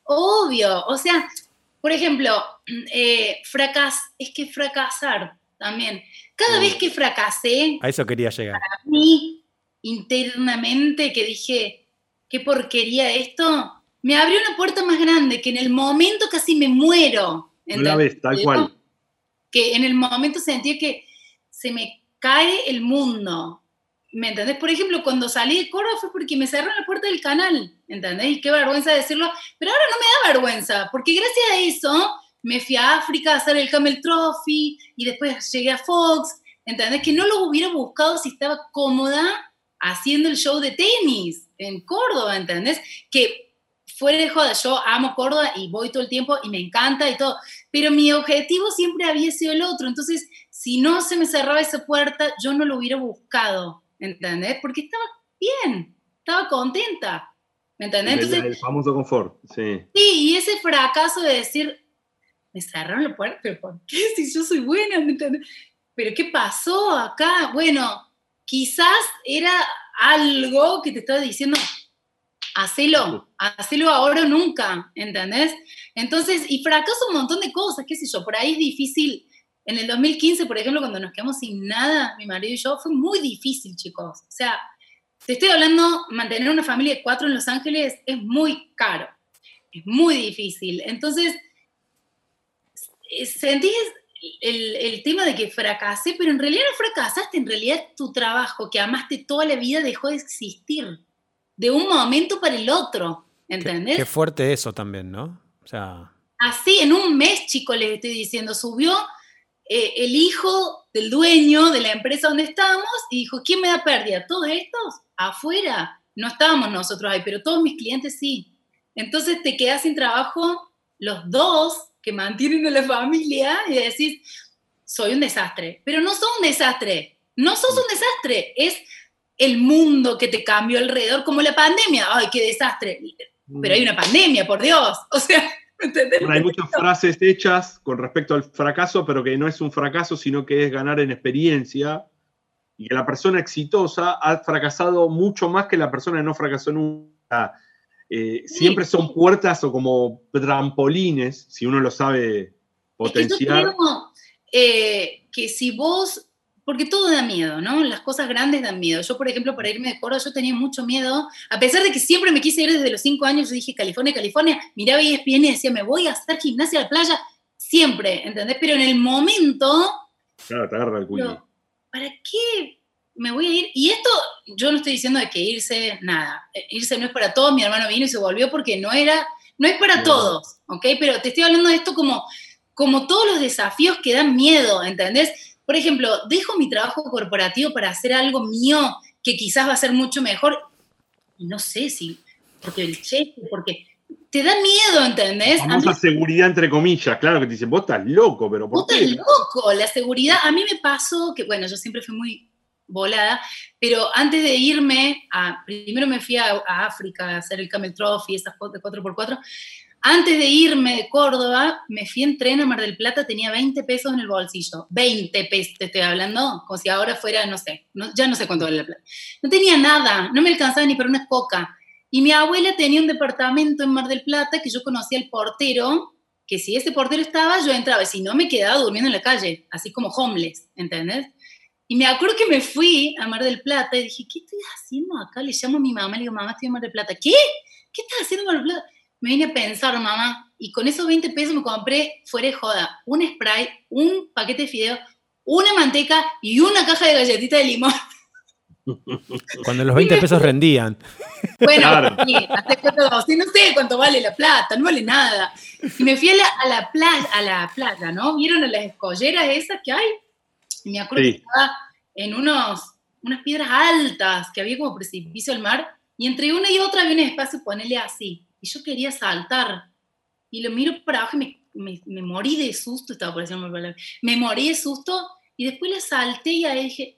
Obvio. O sea, por ejemplo, eh, fracas, es que fracasar también. Cada vez que fracasé. A eso quería llegar. Para mí, internamente, que dije, qué porquería esto, me abrió una puerta más grande que en el momento casi me muero. Una vez, tal cual. Que en el momento sentía que se me cae el mundo. ¿Me entendés? Por ejemplo, cuando salí de Córdoba fue porque me cerraron la puerta del canal, ¿entendés? Y qué vergüenza decirlo, pero ahora no me da vergüenza, porque gracias a eso me fui a África a hacer el Camel Trophy y después llegué a Fox, ¿entendés? Que no lo hubiera buscado si estaba cómoda haciendo el show de tenis en Córdoba, ¿entendés? Que fuera de joda, yo amo Córdoba y voy todo el tiempo y me encanta y todo, pero mi objetivo siempre había sido el otro, entonces si no se me cerraba esa puerta, yo no lo hubiera buscado, ¿entendés? Porque estaba bien, estaba contenta, ¿me entendés? Entonces, el, famoso confort, sí. Sí, y ese fracaso de decir, me cerraron la puerta, pero ¿por qué? Si yo soy buena, ¿me? Pero ¿qué pasó acá? Bueno, quizás era algo que te estaba diciendo, hacelo, hacelo ahora o nunca, ¿entendés? Entonces, y fracaso un montón de cosas, qué sé yo, por ahí es difícil. En el 2015, por ejemplo, cuando nos quedamos sin nada, mi marido y yo, fue muy difícil, chicos. O sea, te estoy hablando, mantener una familia de cuatro en Los Ángeles es muy caro. es muy difícil. Entonces, sentís el, el, tema de que fracasé, pero en realidad no fracasaste, en realidad tu trabajo que amaste toda la vida dejó de existir, de un momento para el otro, ¿entendés? Qué, fuerte eso también, ¿no? O sea... Así, en un mes, chico, les estoy diciendo, subió eh, el hijo del dueño de la empresa donde estábamos y dijo, ¿quién me da pérdida? ¿Todos estos? Afuera. No estábamos nosotros ahí, pero todos mis clientes sí. Entonces te quedas sin trabajo los dos que mantienen a la familia y decís, soy un desastre. Pero no sos un desastre. No sos un desastre. Es el mundo que te cambió alrededor, como la pandemia. ¡Ay, qué desastre! Pero hay una pandemia, por Dios. O sea, hay muchas frases hechas con respecto al fracaso, pero que no es un fracaso, sino que es ganar en experiencia. Y que la persona exitosa ha fracasado mucho más que la persona que no fracasó nunca. Eh, siempre son puertas o como trampolines, si uno lo sabe potenciar. Es que, eh, que si vos porque todo da miedo, ¿no? Las cosas grandes dan miedo. Yo, por ejemplo, para irme de Córdoba, yo tenía mucho miedo, a pesar de que siempre me quise ir desde los cinco años, yo dije California, California, miraba ESPN y decía, me voy a hacer gimnasia a la playa, siempre, ¿entendés? Pero en el momento... Claro, te agarra el culo. ¿Para qué me voy a ir? Y esto, yo no estoy diciendo de que irse, nada, irse no es para todos, mi hermano vino y se volvió porque no era, no es para todos, ¿ok? Pero te estoy hablando de esto como, como todos los desafíos que dan miedo, ¿entendés? Por ejemplo, dejo mi trabajo corporativo para hacer algo mío que quizás va a ser mucho mejor. Y no sé si, porque el cheque, porque te da miedo, ¿entendés? Famosa seguridad entre comillas, claro que te dicen, vos estás loco, pero ¿por vos estás loco, la seguridad. A mí me pasó que, bueno, yo siempre fui muy volada, pero antes de irme, a, primero me fui a, África a hacer el Camel Trophy, esas de 4x4, antes de irme de Córdoba, me fui en tren a Mar del Plata, tenía 20 pesos en el bolsillo. 20 pesos, te estoy hablando, como si ahora fuera, no sé, ya no sé cuánto vale la plata. No tenía nada, no me alcanzaba ni para una coca. Y mi abuela tenía un departamento en Mar del Plata que yo conocía al portero, que si ese portero estaba, yo entraba, y si no, me quedaba durmiendo en la calle, así como homeless, ¿entendés? Y me acuerdo que me fui a Mar del Plata y dije, ¿qué estoy haciendo acá? Le llamo a mi mamá, le digo, mamá, estoy en Mar del Plata. ¿Qué? ¿Qué estás haciendo en Mar del Plata? me vine a pensar, mamá, y con esos 20 pesos me compré, fuera de joda, un spray, un paquete de fideos, una manteca y una caja de galletitas de limón. Cuando los 20 pesos rendían. Bueno, sí, no sé cuánto vale la plata, no vale nada. Y me fui a la, a la, playa, a la playa, ¿no? ¿Vieron a las escolleras esas que hay? Y me acuerdo que estaba en unos, unas piedras altas que había como precipicio al mar, y entre una y otra había un espacio, ponele así, y yo quería saltar. Y lo miro para abajo y me, me, morí de susto, estaba por decirme me morí de susto y después le salté y ahí dije,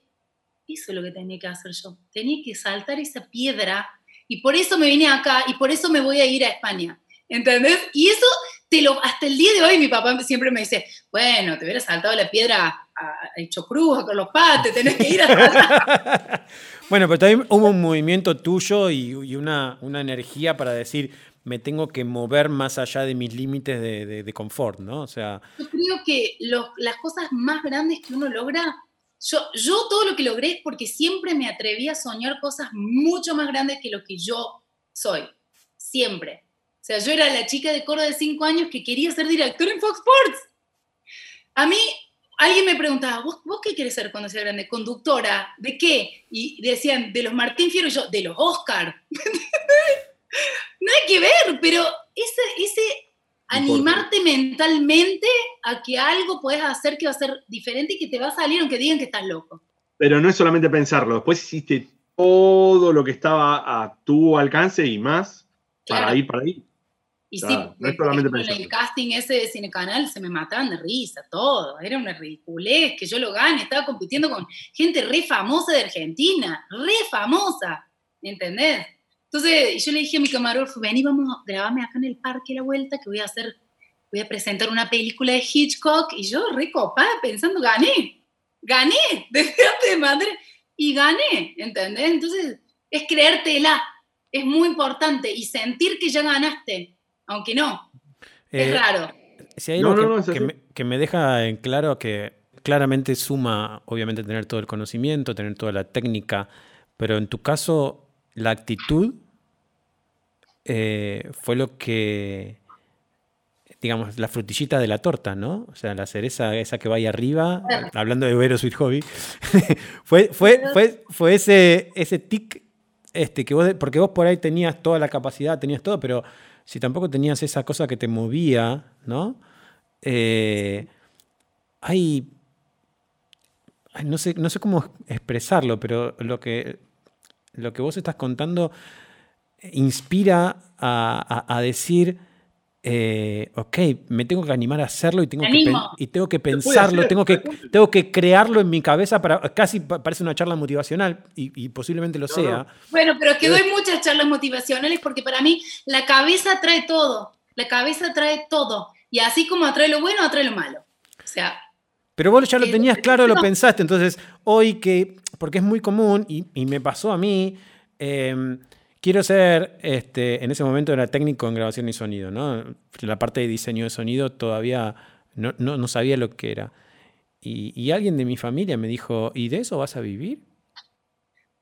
eso es lo que tenía que hacer yo, tenía que saltar esa piedra y por eso me vine acá y por eso me voy a ir a España, ¿entendés? Y eso te lo, hasta el día de hoy mi papá siempre me dice, bueno, te hubiera saltado la piedra hecho cruz con los pates, tenés que ir a... bueno, pero también hubo un movimiento tuyo y, y una, una energía para decir, me tengo que mover más allá de mis límites de, confort, ¿no? O sea... Yo creo que las cosas más grandes que uno logra, yo, yo todo lo que logré es porque siempre me atreví a soñar cosas mucho más grandes que lo que yo soy, siempre. O sea, yo era la chica de coro de cinco años que quería ser directora en Fox Sports. A mí, alguien me preguntaba, ¿vos, ¿vos qué quieres ser cuando sea grande? ¿Conductora? ¿De qué? Y decían, de los Martín Fierro y yo, de los Oscar. no hay que ver, pero ese, ese animarte mentalmente a que algo puedes hacer que va a ser diferente y que te va a salir aunque digan que estás loco. Pero no es solamente pensarlo, después hiciste todo lo que estaba a tu alcance y más para ir para ahí. Y sí, no es solamente pensarlo. el casting ese de Cinecanal se me mataban de risa, todo. Era una ridiculez que yo lo gane. Estaba compitiendo con gente re famosa de Argentina, re famosa, ¿entendés? Entonces yo le dije a mi camarógrafo, ven y vamos a grabarme acá en el parque la vuelta, que voy a hacer, voy a presentar una película de Hitchcock. Y yo recopada pensando, gané, gané, desde de madre, y gané, ¿entendés? Entonces es creértela, es muy importante, y sentir que ya ganaste, aunque no. es eh, raro. Si hay algo que, me, deja en claro que claramente suma, obviamente, tener todo el conocimiento, tener toda la técnica, pero en tu caso, la actitud eh, fue lo que, digamos, la frutillita de la torta, ¿no? O sea, la cereza esa que va ahí arriba, hablando de Vero Sweet Hobby, fue, fue, fue, fue ese, ese tic, este, que vos, porque vos por ahí tenías toda la capacidad, tenías todo, pero si tampoco tenías esa cosa que te movía, ¿no? Eh, hay, no sé, no sé cómo expresarlo, pero lo que, lo que vos estás contando inspira a, decir, eh, ok, me tengo que animar a hacerlo y tengo, que, y tengo que pensarlo, tengo que, tengo que crearlo en mi cabeza para, casi parece una charla motivacional y, posiblemente lo sea. Bueno, pero es que doy muchas charlas motivacionales porque para mí la cabeza trae todo, la cabeza trae todo y así como atrae lo bueno, atrae lo malo. O sea... Pero vos ya lo tenías claro, lo pensaste, entonces hoy que, porque es muy común y, y me pasó a mí, eh, quiero ser, este, en ese momento era técnico en grabación y sonido, ¿no? La parte de diseño de sonido todavía no, no, sabía lo que era. Y, alguien de mi familia me dijo, ¿y de eso vas a vivir?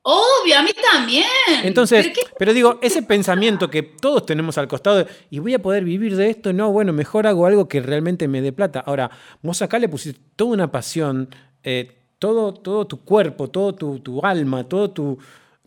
Obvio, a mí también. Entonces, pero, digo, ese pensamiento que todos tenemos al costado, y voy a poder vivir de esto, no, bueno, mejor hago algo que realmente me dé plata. Ahora, vos acá le pusiste toda una pasión, eh, todo, todo tu cuerpo, todo tu, tu alma, todo tu,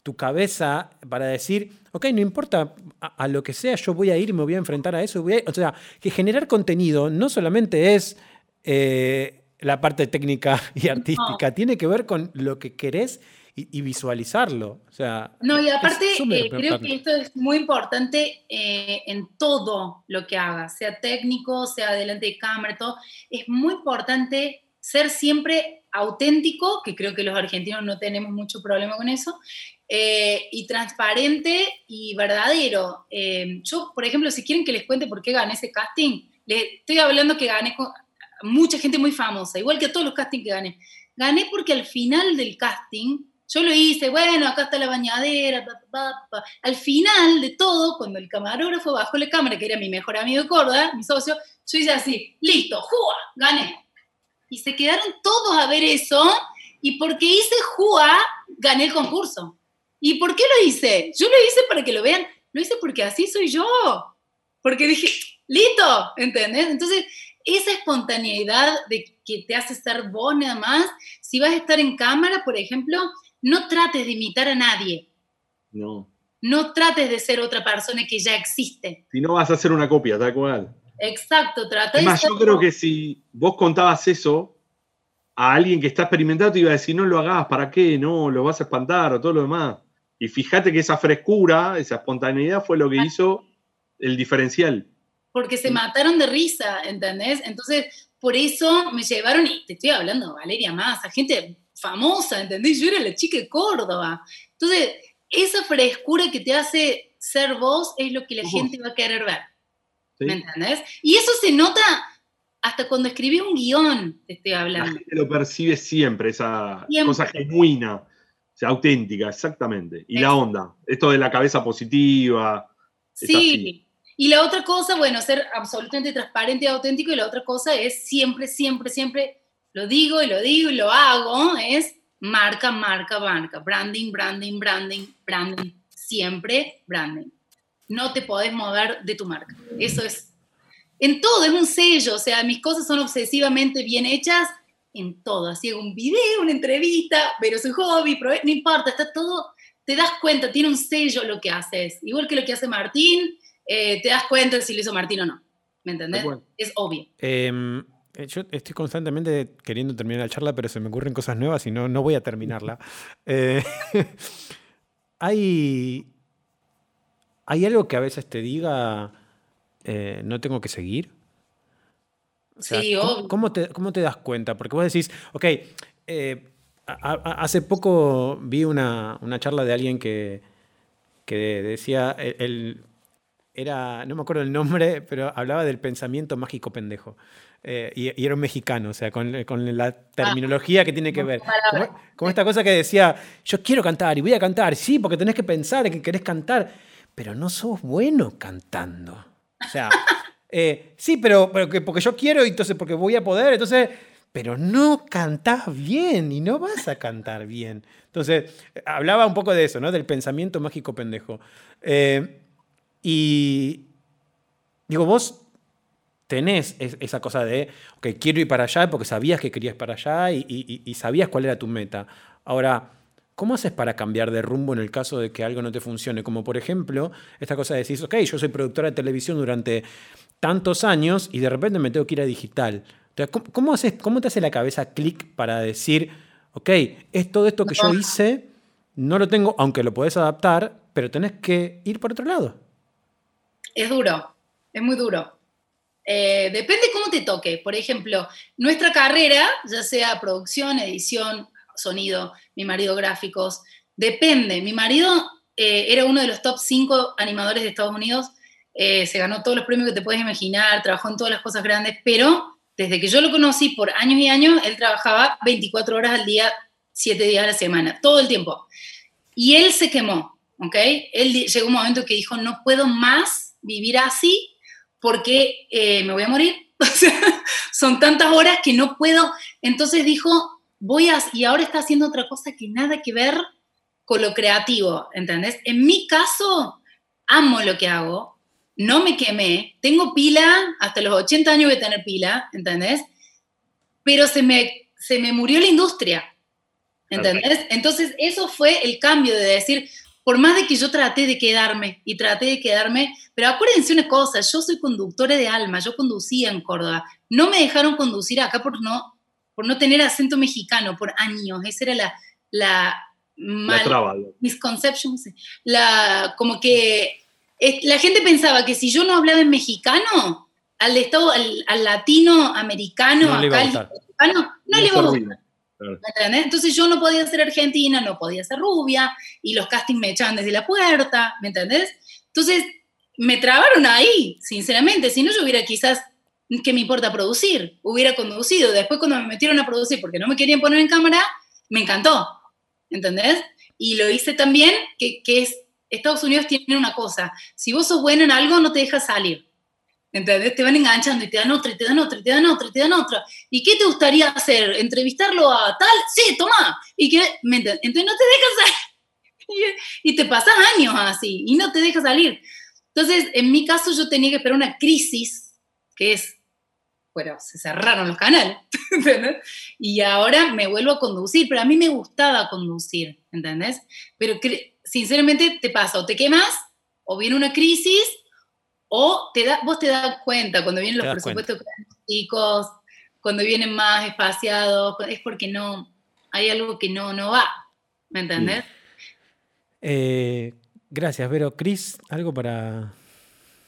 tu cabeza para decir, ok, no importa a, lo que sea, yo voy a ir, me voy a enfrentar a eso. o sea, que generar contenido no solamente es eh, la parte técnica y artística, tiene que ver con lo que querés y, visualizarlo. O sea, no, y aparte eh, creo que esto es muy importante eh, en todo lo que hagas, sea técnico, sea delante de cámara, todo. Es muy importante ser siempre auténtico, que creo que los argentinos no tenemos mucho problema con eso, eh, y transparente y verdadero. Eh, yo, por ejemplo, si quieren que les cuente por qué gané ese casting, les estoy hablando que gané con mucha gente muy famosa, igual que todos los castings que gané. Gané porque al final del casting, yo lo hice, bueno, acá está la bañadera, al final de todo, cuando el camarógrafo bajó la cámara, que era mi mejor amigo de Córdoba, mi socio, yo hice así, listo, ¡jua! Gané. Y se quedaron todos a ver eso, y porque hice ¡jua! gané el concurso. ¿Y por qué lo hice? Yo lo hice para que lo vean, lo hice porque así soy yo. Porque dije, listo, ¿entendés? Entonces, esa espontaneidad de que te hace ser vos nada más, si vas a estar en cámara, por ejemplo, no trates de imitar a nadie. No. No trates de ser otra persona que ya existe. Si no vas a hacer una copia, tal cual. Exacto, trata de yo creo que si vos contabas eso a alguien que está experimentado, te iba a decir, no lo hagas, ¿para qué? No, lo vas a espantar o todo lo demás. Y fíjate que esa frescura, esa espontaneidad fue lo que hizo el diferencial. Porque se mataron de risa, ¿entendés? Entonces, por eso me llevaron, y te estoy hablando, Valeria Massa, gente famosa, ¿entendés? Yo era la chica de Córdoba. Entonces, esa frescura que te hace ser vos es lo que la gente va a querer ver. ¿Me entendés? Y eso se nota hasta cuando escribí un guion, te estoy hablando. La gente lo percibe siempre, esa cosa genuina sea, auténtica, exactamente. Y la onda, esto de la cabeza positiva. Sí. Y la otra cosa, bueno, ser absolutamente transparente y auténtico. Y la otra cosa es siempre, siempre, siempre, lo digo y lo digo y lo hago, es marca, marca, marca. Branding, branding, branding, branding. Siempre branding. No te podés mover de tu marca. Eso es. En todo, es un sello. O sea, mis cosas son obsesivamente bien hechas en todo. Así un video, una entrevista, pero su hobby, no importa, está todo, te das cuenta, tiene un sello lo que haces. Igual que lo que hace Martín, eh, te das cuenta si lo hizo Martín o no. ¿Me entendés? Es obvio. Em, eh, yo estoy constantemente queriendo terminar la charla, pero se me ocurren cosas nuevas y no, no voy a terminarla. Eh, hay, hay algo que a veces te diga, no tengo que seguir sí, ¿cómo, te, ¿cómo, te, das cuenta? Porque vos decís, ok, eh, hace poco vi una, una, charla de alguien que, que decía, el, era, no me acuerdo el nombre, pero hablaba del pensamiento mágico pendejo. Eh, y, era un mexicano, o sea, con, con la terminología que tiene que ver. Como, esta cosa que decía, yo quiero cantar y voy a cantar, sí, porque tenés que pensar que querés cantar, pero no sos bueno cantando. O sea, eh, sí, pero, porque yo quiero, entonces porque voy a poder, entonces, pero no cantás bien y no vas a cantar bien. Entonces, hablaba un poco de eso, ¿no? Del pensamiento mágico pendejo. Eh, Y digo, vos tenés esa cosa de, ok, quiero ir para allá porque sabías que querías para allá y, sabías cuál era tu meta. Ahora, ¿cómo haces para cambiar de rumbo en el caso de que algo no te funcione? Como por ejemplo, esta cosa de decir, ok, yo soy productora de televisión durante tantos años y de repente me tengo que ir a digital. ¿cómo, haces, cómo te hace la cabeza clic para decir, ok, es todo esto que yo hice, no lo tengo, aunque lo podés adaptar, pero tenés que ir por otro lado? Es duro, es muy duro. Eh, depende cómo te toque. Por ejemplo, nuestra carrera, ya sea producción, edición, sonido, mi marido gráficos, depende. Mi marido eh, era uno de los top 5 animadores de Estados Unidos, eh, se ganó todos los premios que te puedes imaginar, trabajó en todas las cosas grandes, pero desde que yo lo conocí por años y años, él trabajaba 24 horas al día, 7 días a la semana, todo el tiempo. Y él se quemó, ¿ok? Él llegó un momento que dijo, no puedo más vivir así, porque eh, me voy a morir. son tantas horas que no puedo. Entonces dijo, voy a, y ahora está haciendo otra cosa que nada que ver con lo creativo, ¿entendés? En mi caso, amo lo que hago, no me quemé, tengo pila, hasta los 80 años voy a tener pila, ¿entendés? Pero se me, se me murió la industria, ¿entendés? Entonces eso fue el cambio de decir, por más de que yo traté de quedarme y traté de quedarme, pero acuérdense una cosa, yo soy conductora de alma, yo conducía en Córdoba, no me dejaron conducir acá por no, por no tener acento mexicano por años, esa era la, la, mal, misconception, la, como que la gente pensaba que si yo no hablaba en mexicano, al estado, al, al latinoamericano, no acá, mexicano, no le iba a gustar. Entonces yo no podía ser argentina, no podía ser rubia, y los castings me echaban desde la puerta, ¿me entendés? Entonces me trabaron ahí, sinceramente, si no yo hubiera quizás, ¿qué me importa producir? Hubiera conducido, después cuando me metieron a producir porque no me querían poner en cámara, me encantó, ¿entendés? Y lo hice también, que, que es, Estados Unidos tiene una cosa, si vos sos bueno en algo, no te dejas salir. ¿Entendés? Te van enganchando y te dan otra, y te dan otra, y te dan otra, y te dan otra. ¿Y qué te gustaría hacer? ¿Entrevistarlo a tal? Sí, toma. ¿Y qué? Entonces no te dejas salir. Y te pasas años así y no te dejas salir. Entonces, en mi caso, yo tenía que esperar una crisis, que es, bueno, se cerraron los canales, ¿entendés? Y ahora me vuelvo a conducir, pero a mí me gustaba conducir, ¿entendés? Pero sinceramente te pasa, o te quemas, o viene una crisis, o te da, vos te das cuenta cuando vienen los presupuestos chicos, cuando vienen más espaciados, es porque no, hay algo que no, no va, ¿me entendés? Eh, gracias, Vero. Cris, ¿algo para...?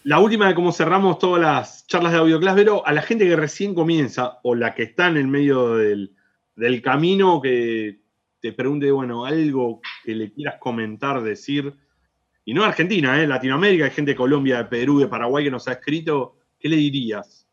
La última de cómo cerramos todas las charlas de AudioClass, Vero, a la gente que recién comienza o la que está en el medio del, del camino, que te pregunte, bueno, algo que le quieras comentar, decir y no Argentina, ¿eh? Latinoamérica, hay gente de Colombia, de Perú, de Paraguay que nos ha escrito, ¿qué le dirías?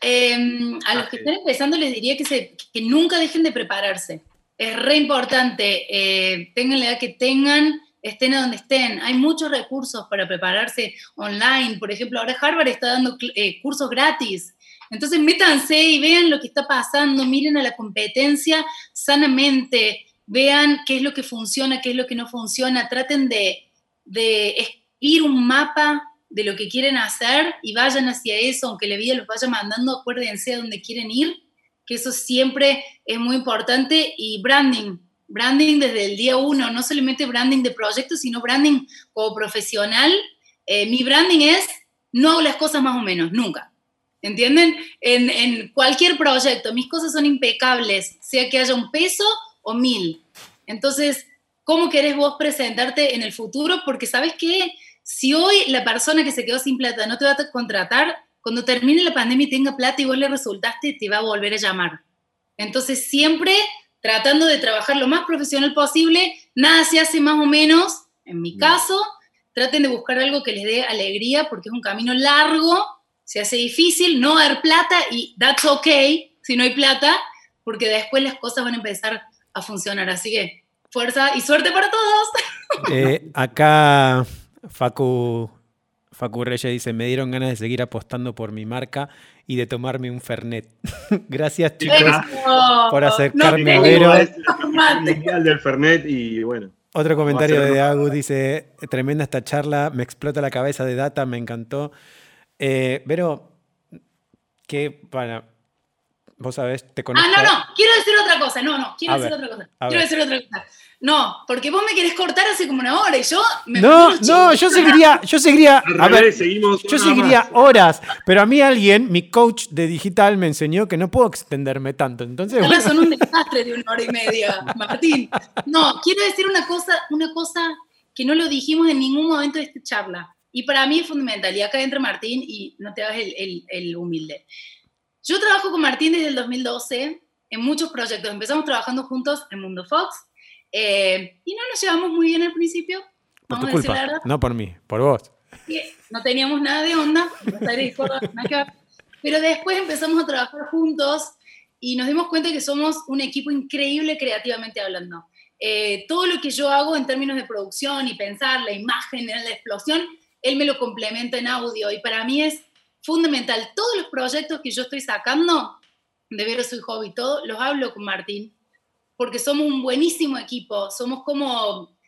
Em, a los que están empezando les diría que nunca dejen de prepararse. Es re importante, eh, tengan la edad que tengan, estén donde estén. Hay muchos recursos para prepararse online. Por ejemplo, ahora Harvard está dando eh, cursos gratis. Entonces métanse y vean lo que está pasando, miren a la competencia sanamente, vean qué es lo que funciona, qué es lo que no funciona, traten de, de escribir un mapa de lo que quieren hacer y vayan hacia eso, aunque la vida los vaya mandando, acuérdense a dónde quieren ir, que eso siempre es muy importante, y branding, branding desde el día uno, no solamente branding de proyectos, sino branding como profesional. Eh, mi branding es, no hago las cosas más o menos, nunca. ¿Entienden? En, cualquier proyecto, mis cosas son impecables, sea que haya un peso o mil. Entonces, cómo querés vos presentarte en el futuro, porque sabes que si hoy la persona que se quedó sin plata no te va a contratar, cuando termine la pandemia y tenga plata y vos le resultaste, te va a volver a llamar. Entonces, siempre tratando de trabajar lo más profesional posible, nada se hace más o menos, en mi caso, traten de buscar algo que les dé alegría, porque es un camino largo, se hace difícil, no haber plata y that's okay si no hay plata, porque después las cosas van a empezar a funcionar. Así que fuerza y suerte para todos. Eh, acá Facu, Facu Reyes dice, me dieron ganas de seguir apostando por mi marca y de tomarme un Fernet. Gracias chicos por acercarme a Vero. del Fernet y bueno. Otro comentario de Agus dice, tremenda esta charla, me explota la cabeza de data, me encantó. Eh, pero, que para, vos sabés, te conozco. Ah, no, no, quiero decir otra cosa, no, no, quiero decir otra cosa. Quiero decir otra cosa. No, porque vos me querés cortar hace como una hora y yo me No, no, yo seguiría, yo seguiría, a ver, yo seguiría horas, pero a mí alguien, mi coach de digital me enseñó que no puedo extenderme tanto, entonces bueno. son un desastre de una hora y media, Martín. No, quiero decir una cosa, una cosa que no lo dijimos en ningún momento de esta charla y para mí es fundamental y acá entra Martín y no te hagas el, el humilde. Yo trabajo con Martín desde el 2012 en muchos proyectos. Empezamos trabajando juntos en Mundo Fox eh, y no nos llevamos muy bien al principio. Por tu culpa, no por mí, por vos. No teníamos nada de onda, pero después empezamos a trabajar juntos y nos dimos cuenta que somos un equipo increíble creativamente hablando. Eh, todo lo que yo hago en términos de producción y pensar, la imagen, la explosión, él me lo complementa en audio y para mí es fundamental. Todos los proyectos que yo estoy sacando, de ver Soy Hobby, todo, los hablo con Martín porque somos un buenísimo equipo, somos como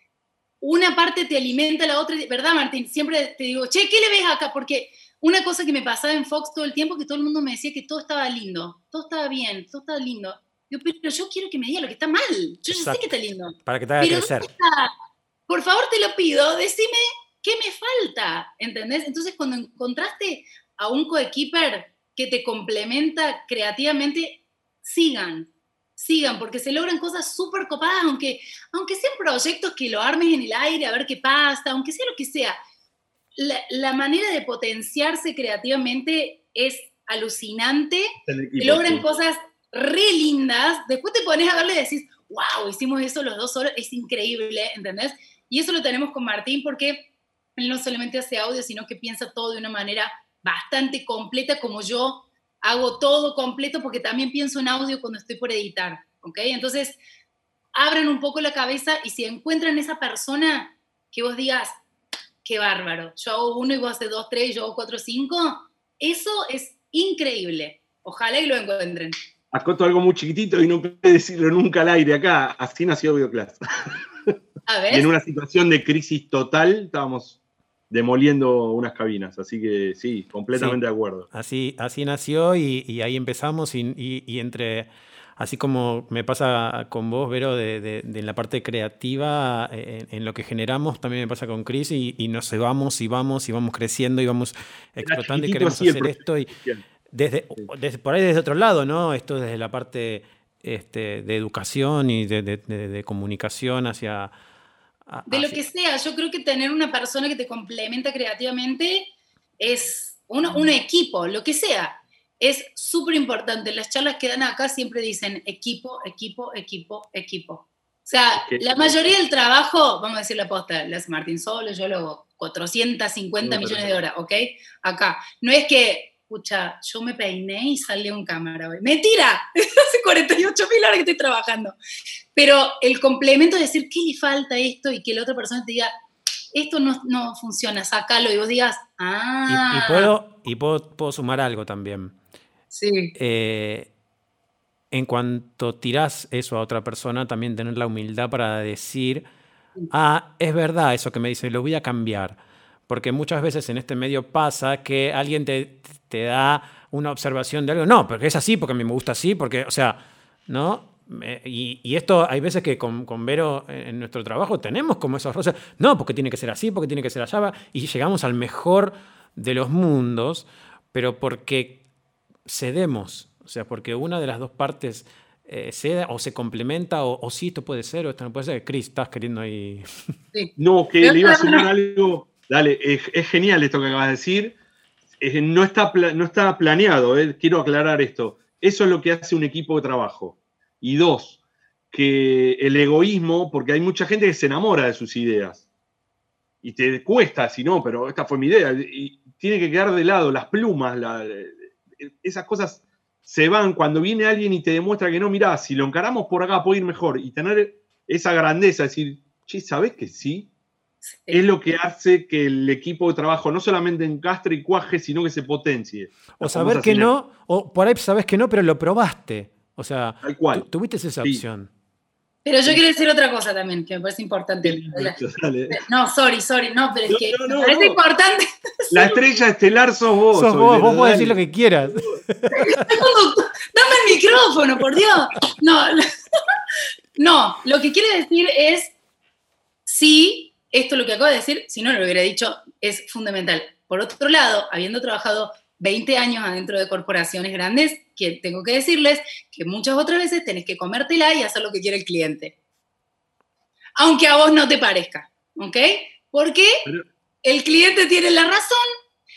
una parte te alimenta la otra, ¿verdad Martín? Siempre te digo, che, ¿qué le ves acá? Porque una cosa que me pasaba en Fox todo el tiempo, que todo el mundo me decía que todo estaba lindo, todo estaba bien, todo estaba lindo. Yo, pero yo quiero que me diga lo que está mal, yo ya sé que está lindo. Para que te haga crecer. Por favor, te lo pido, decime qué me falta, ¿entendés? Entonces, cuando encontraste a un coequiper que te complementa creativamente, sigan, sigan, porque se logran cosas súper copadas, aunque, aunque sean proyectos que lo armes en el aire a ver qué pasa, aunque sea lo que sea. La, manera de potenciarse creativamente es alucinante, logran cosas re lindas, después te pones a verle y decís, wow, hicimos eso los dos horas, es increíble, ¿entendés? Y eso lo tenemos con Martín porque él no solamente hace audio, sino que piensa todo de una manera bastante completa como yo hago todo completo porque también pienso en audio cuando estoy por editar, ¿ok? Entonces, abren un poco la cabeza y si encuentran esa persona que vos digas, qué bárbaro, yo hago uno y vos haces dos, tres, yo hago cuatro, cinco, eso es increíble. Ojalá y lo encuentren. Acoto algo muy chiquitito y no puedo decirlo nunca al aire acá. Así nació Videoclass. A ver. en una situación de crisis total, estábamos demoliendo unas cabinas. Así que sí, completamente de acuerdo. Así, así nació y, ahí empezamos y, entre... Así como me pasa con vos, Vero, de, la parte creativa, eh, en, lo que generamos, también me pasa con Chris y, nos vamos y vamos y vamos creciendo y vamos explotando y queremos hacer esto. Y desde, desde, por ahí desde otro lado, ¿no? Esto desde la parte este, de educación y de comunicación hacia, de lo que sea, yo creo que tener una persona que te complementa creativamente es un, equipo, lo que sea. Es súper importante. Las charlas que dan acá siempre dicen equipo, equipo, equipo, equipo. O sea, la mayoría del trabajo, vamos a decir la posta, las Martín solo, yo lo hago 450 millones de horas, ¿ok? Acá. No es que escucha, yo me peiné y salió un cámara hoy. Mentira, hace 48 mil horas que estoy trabajando. Pero el complemento de decir, ¿qué le falta esto? Y que la otra persona te diga, esto no, no funciona, sácalo y vos digas, ah. Y, puedo, y puedo, puedo, sumar algo también. Sí. Eh, en cuanto tirás eso a otra persona, también tener la humildad para decir, ah, es verdad eso que me dice, lo voy a cambiar. Porque muchas veces en este medio pasa que alguien te, te da una observación de algo. No, porque es así, porque a mí me gusta así, porque, o sea, ¿no? Y, esto hay veces que con, con, Vero en nuestro trabajo tenemos como esos roces. No, porque tiene que ser así, porque tiene que ser allá. Y llegamos al mejor de los mundos, pero porque cedemos. O sea, porque una de las dos partes eh, cede o se complementa, o, o, sí, esto puede ser, o esto no puede ser. Cris, estás queriendo ahí. No, que le iba a sumar algo. Dale, es, genial esto que acabas de decir no, está, no está planeado, eh, quiero aclarar esto. Eso es lo que hace un equipo de trabajo. Y dos, que el egoísmo, porque hay mucha gente que se enamora de sus ideas. Y te cuesta, si no, pero esta fue mi idea. Y tiene que quedar de lado las plumas, esas cosas se van cuando viene alguien y te demuestra que no, mirá, si lo encaramos por acá puede ir mejor. Y tener esa grandeza, decir, che, ¿sabes que sí? Es lo que hace que el equipo de trabajo no solamente encastre y cuaje, sino que se potencie. O saber que no, o por ahí sabes que no, pero lo probaste. O sea, tuviste esa opción. Pero yo quiero decir otra cosa también, que me parece importante. No, sorry, sorry, no, pero es que me parece importante. La estrella estelar sos vos. Sos vos, vos podés decir lo que quieras. Dame el micrófono, por Dios. No, no, lo que quiere decir es, sí, esto lo que acabo de decir, si no lo hubiera dicho, es fundamental. Por otro lado, habiendo trabajado 20 años adentro de corporaciones grandes, que tengo que decirles que muchas otras veces tenés que comértela y hacer lo que quiere el cliente. Aunque a vos no te parezca, ¿ok? Porque el cliente tiene la razón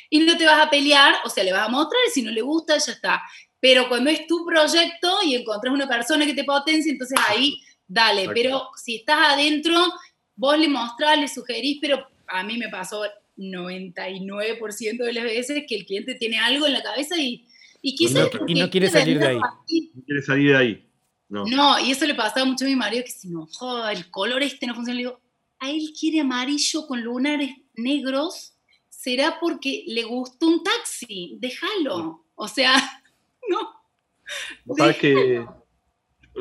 y no te vas a pelear, o sea, le vas a mostrar y si no le gusta, ya está. Pero cuando es tu proyecto y encontrás una persona que te potencia, entonces ahí, dale. Pero si estás adentro, vos le mostrás, le sugerís, pero a mí me pasó 99% de las veces que el cliente tiene algo en la cabeza y, y quizás... y no quiere salir de ahí. No quiere salir de ahí. No. y eso le pasaba mucho a mi marido, que si no, el color este no funciona. Le digo, a él quiere amarillo con lunares negros, será porque le gustó un taxi, déjalo. O sea, no. Sabes que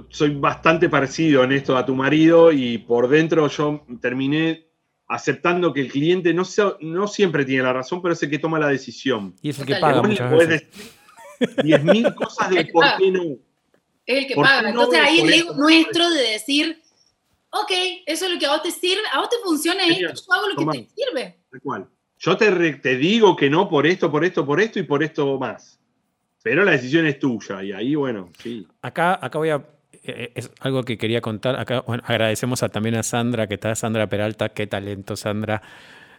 soy bastante parecido en esto a tu marido y por dentro yo terminé aceptando que el cliente no, no siempre tiene la razón, pero es el que toma la decisión. Y es el que paga muchas veces. 10.000 cosas de por qué no. Es el que paga. Entonces ahí el ego nuestro de decir, ok, eso es lo que a vos te sirve, a vos te funciona esto, yo hago lo que te sirve. cual. Yo te, te digo que no por esto, por esto, por esto y por esto más. Pero la decisión es tuya y ahí, bueno, sí. Acá, acá voy a es algo que quería contar. Acá, agradecemos también a Sandra, que está Sandra Peralta. Qué talento, Sandra.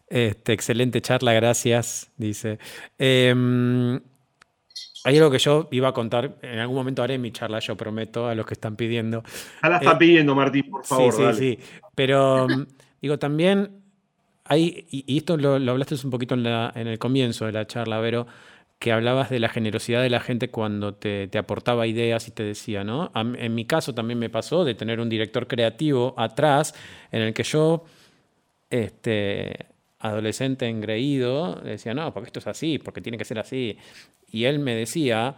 Este, excelente charla, gracias, dice. Em, hay algo que yo iba a contar, en algún momento haré mi charla, yo prometo, a los que están pidiendo. Ya la eh, pidiendo, Martín, por favor. Sí, sí, sí. Pero digo, también hay, y, esto lo, hablaste un poquito en, en el comienzo de la charla, Vero, que hablabas de la generosidad de la gente cuando te, aportaba ideas y te decía, ¿no? En mi caso también me pasó de tener un director creativo atrás en el que yo, este, adolescente engreído, decía, no, porque esto es así, porque tiene que ser así. Y él me decía,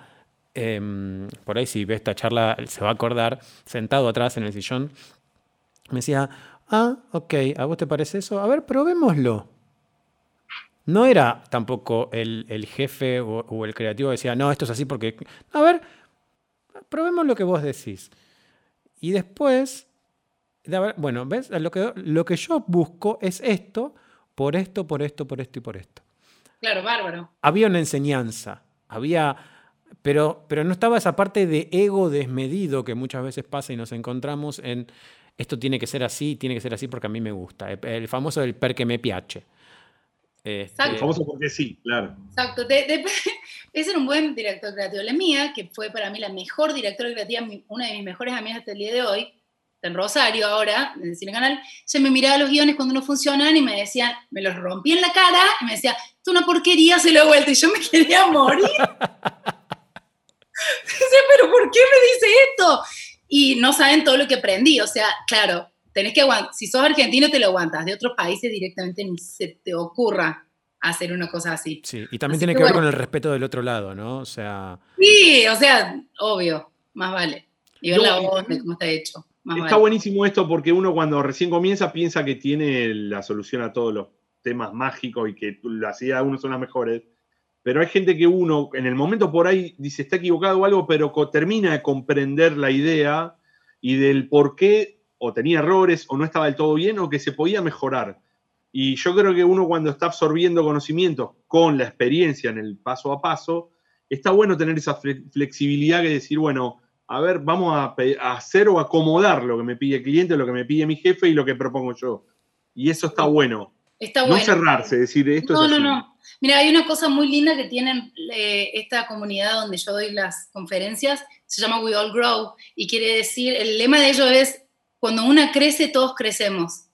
em, por ahí si ve esta charla se va a acordar, sentado atrás en el sillón, me decía, ah, ok, ¿a vos te parece eso? A ver, probémoslo. No era tampoco el, jefe o, el creativo que decía, no, esto es así porque... A ver, probemos lo que vos decís. Y después, bueno, ¿ves? Lo que, lo que yo busco es esto, por esto, por esto, por esto y por esto. Claro, bárbaro. Había una enseñanza, había... Pero, pero no estaba esa parte de ego desmedido que muchas veces pasa y nos encontramos en esto tiene que ser así, tiene que ser así porque a mí me gusta. El, famoso del per que me piace. Este, famoso porque sí, claro. Exacto. De, ese era un buen director creativo. La mía, que fue para mí la mejor directora creativa, una de mis mejores amigas hasta el día de hoy, en Rosario ahora, en el Cine Canal, se me miraba los guiones cuando no funcionan y me decía, me los rompí en la cara y me decía, es una porquería, se lo he vuelto y yo me quería morir. Dice, pero ¿por qué me dice esto? Y no saben todo lo que aprendí, o sea, claro, tenés que aguantar, si sos argentino te lo aguantas, de otros países directamente ni se te ocurra hacer una cosa así. Sí, y también tiene que, ver con el respeto del otro lado, ¿no? O sea... Sí, o sea, obvio, más vale. Y ver la voz de cómo está hecho. está buenísimo esto porque uno cuando recién comienza piensa que tiene la solución a todos los temas mágicos y que las ideas de uno son las mejores. Pero hay gente que uno, en el momento por ahí, dice está equivocado o algo, pero termina de comprender la idea y del por qué o tenía errores o no estaba del todo bien o que se podía mejorar. Y yo creo que uno cuando está absorbiendo conocimientos con la experiencia en el paso a paso, está bueno tener esa flexibilidad que decir, bueno, a ver, vamos a, hacer o acomodar lo que me pide el cliente, lo que me pide mi jefe y lo que propongo yo. Y eso está bueno. Está bueno. No cerrarse, decir esto no, es No, no, no. Mira, hay una cosa muy linda que tienen eh, esta comunidad donde yo doy las conferencias, se llama We All Grow, y quiere decir, el lema de ellos es cuando una crece, todos crecemos.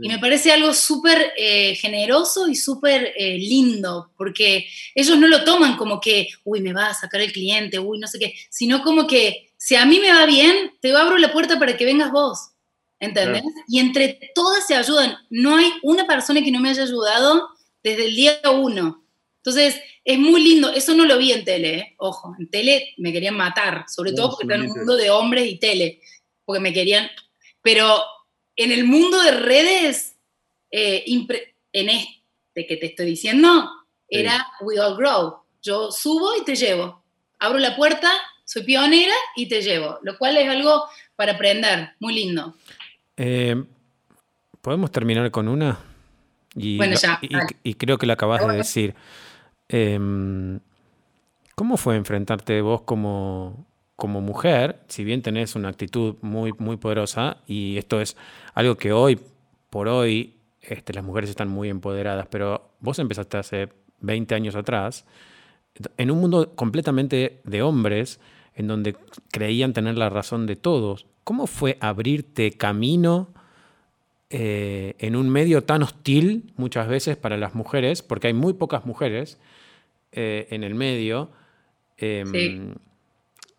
Y me parece algo súper eh, generoso y súper eh, lindo, porque ellos no lo toman como que, uy, me va a sacar el cliente, uy, no sé qué, sino como que, si a mí me va bien, te abro la puerta para que vengas vos, ¿entendés? Y entre todas se ayudan. No hay una persona que no me haya ayudado desde el día uno. Entonces, es muy lindo. Eso no lo vi en tele, ¿eh? ojo. En tele me querían matar, sobre todo porque está en un mundo de hombres y tele, porque me querían Pero en el mundo de redes, eh, en este que te estoy diciendo, era We All Grow. Yo subo y te llevo. Abro la puerta, soy pionera y te llevo. Lo cual es algo para aprender, muy lindo. Eh, ¿Podemos terminar con una? Y, bueno, ya. Y, creo que lo acabas de decir. Em, ¿Cómo fue enfrentarte vos como, como mujer, si bien tenés una actitud muy, muy poderosa, y esto es algo que hoy por hoy este, las mujeres están muy empoderadas, pero vos empezaste hace 20 años atrás, en un mundo completamente de hombres, en donde creían tener la razón de todos. ¿Cómo fue abrirte camino eh, en un medio tan hostil muchas veces para las mujeres, porque hay muy pocas mujeres eh, en el medio? Em,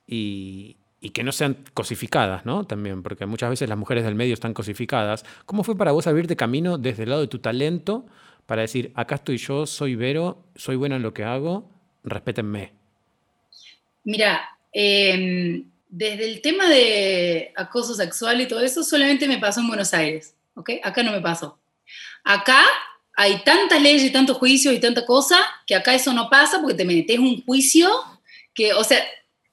y, que no sean cosificadas, ¿no? También, porque muchas veces las mujeres del medio están cosificadas. ¿Cómo fue para vos abrirte camino desde el lado de tu talento para decir, acá estoy yo, soy Vero, soy buena en lo que hago, respétenme? Mira, em, desde el tema de acoso sexual y todo eso, solamente me pasó en Buenos Aires, ¿ok? Acá no me pasó. Acá hay tantas leyes y tantos juicios y tanta cosa que acá eso no pasa porque te metes un juicio que, o sea,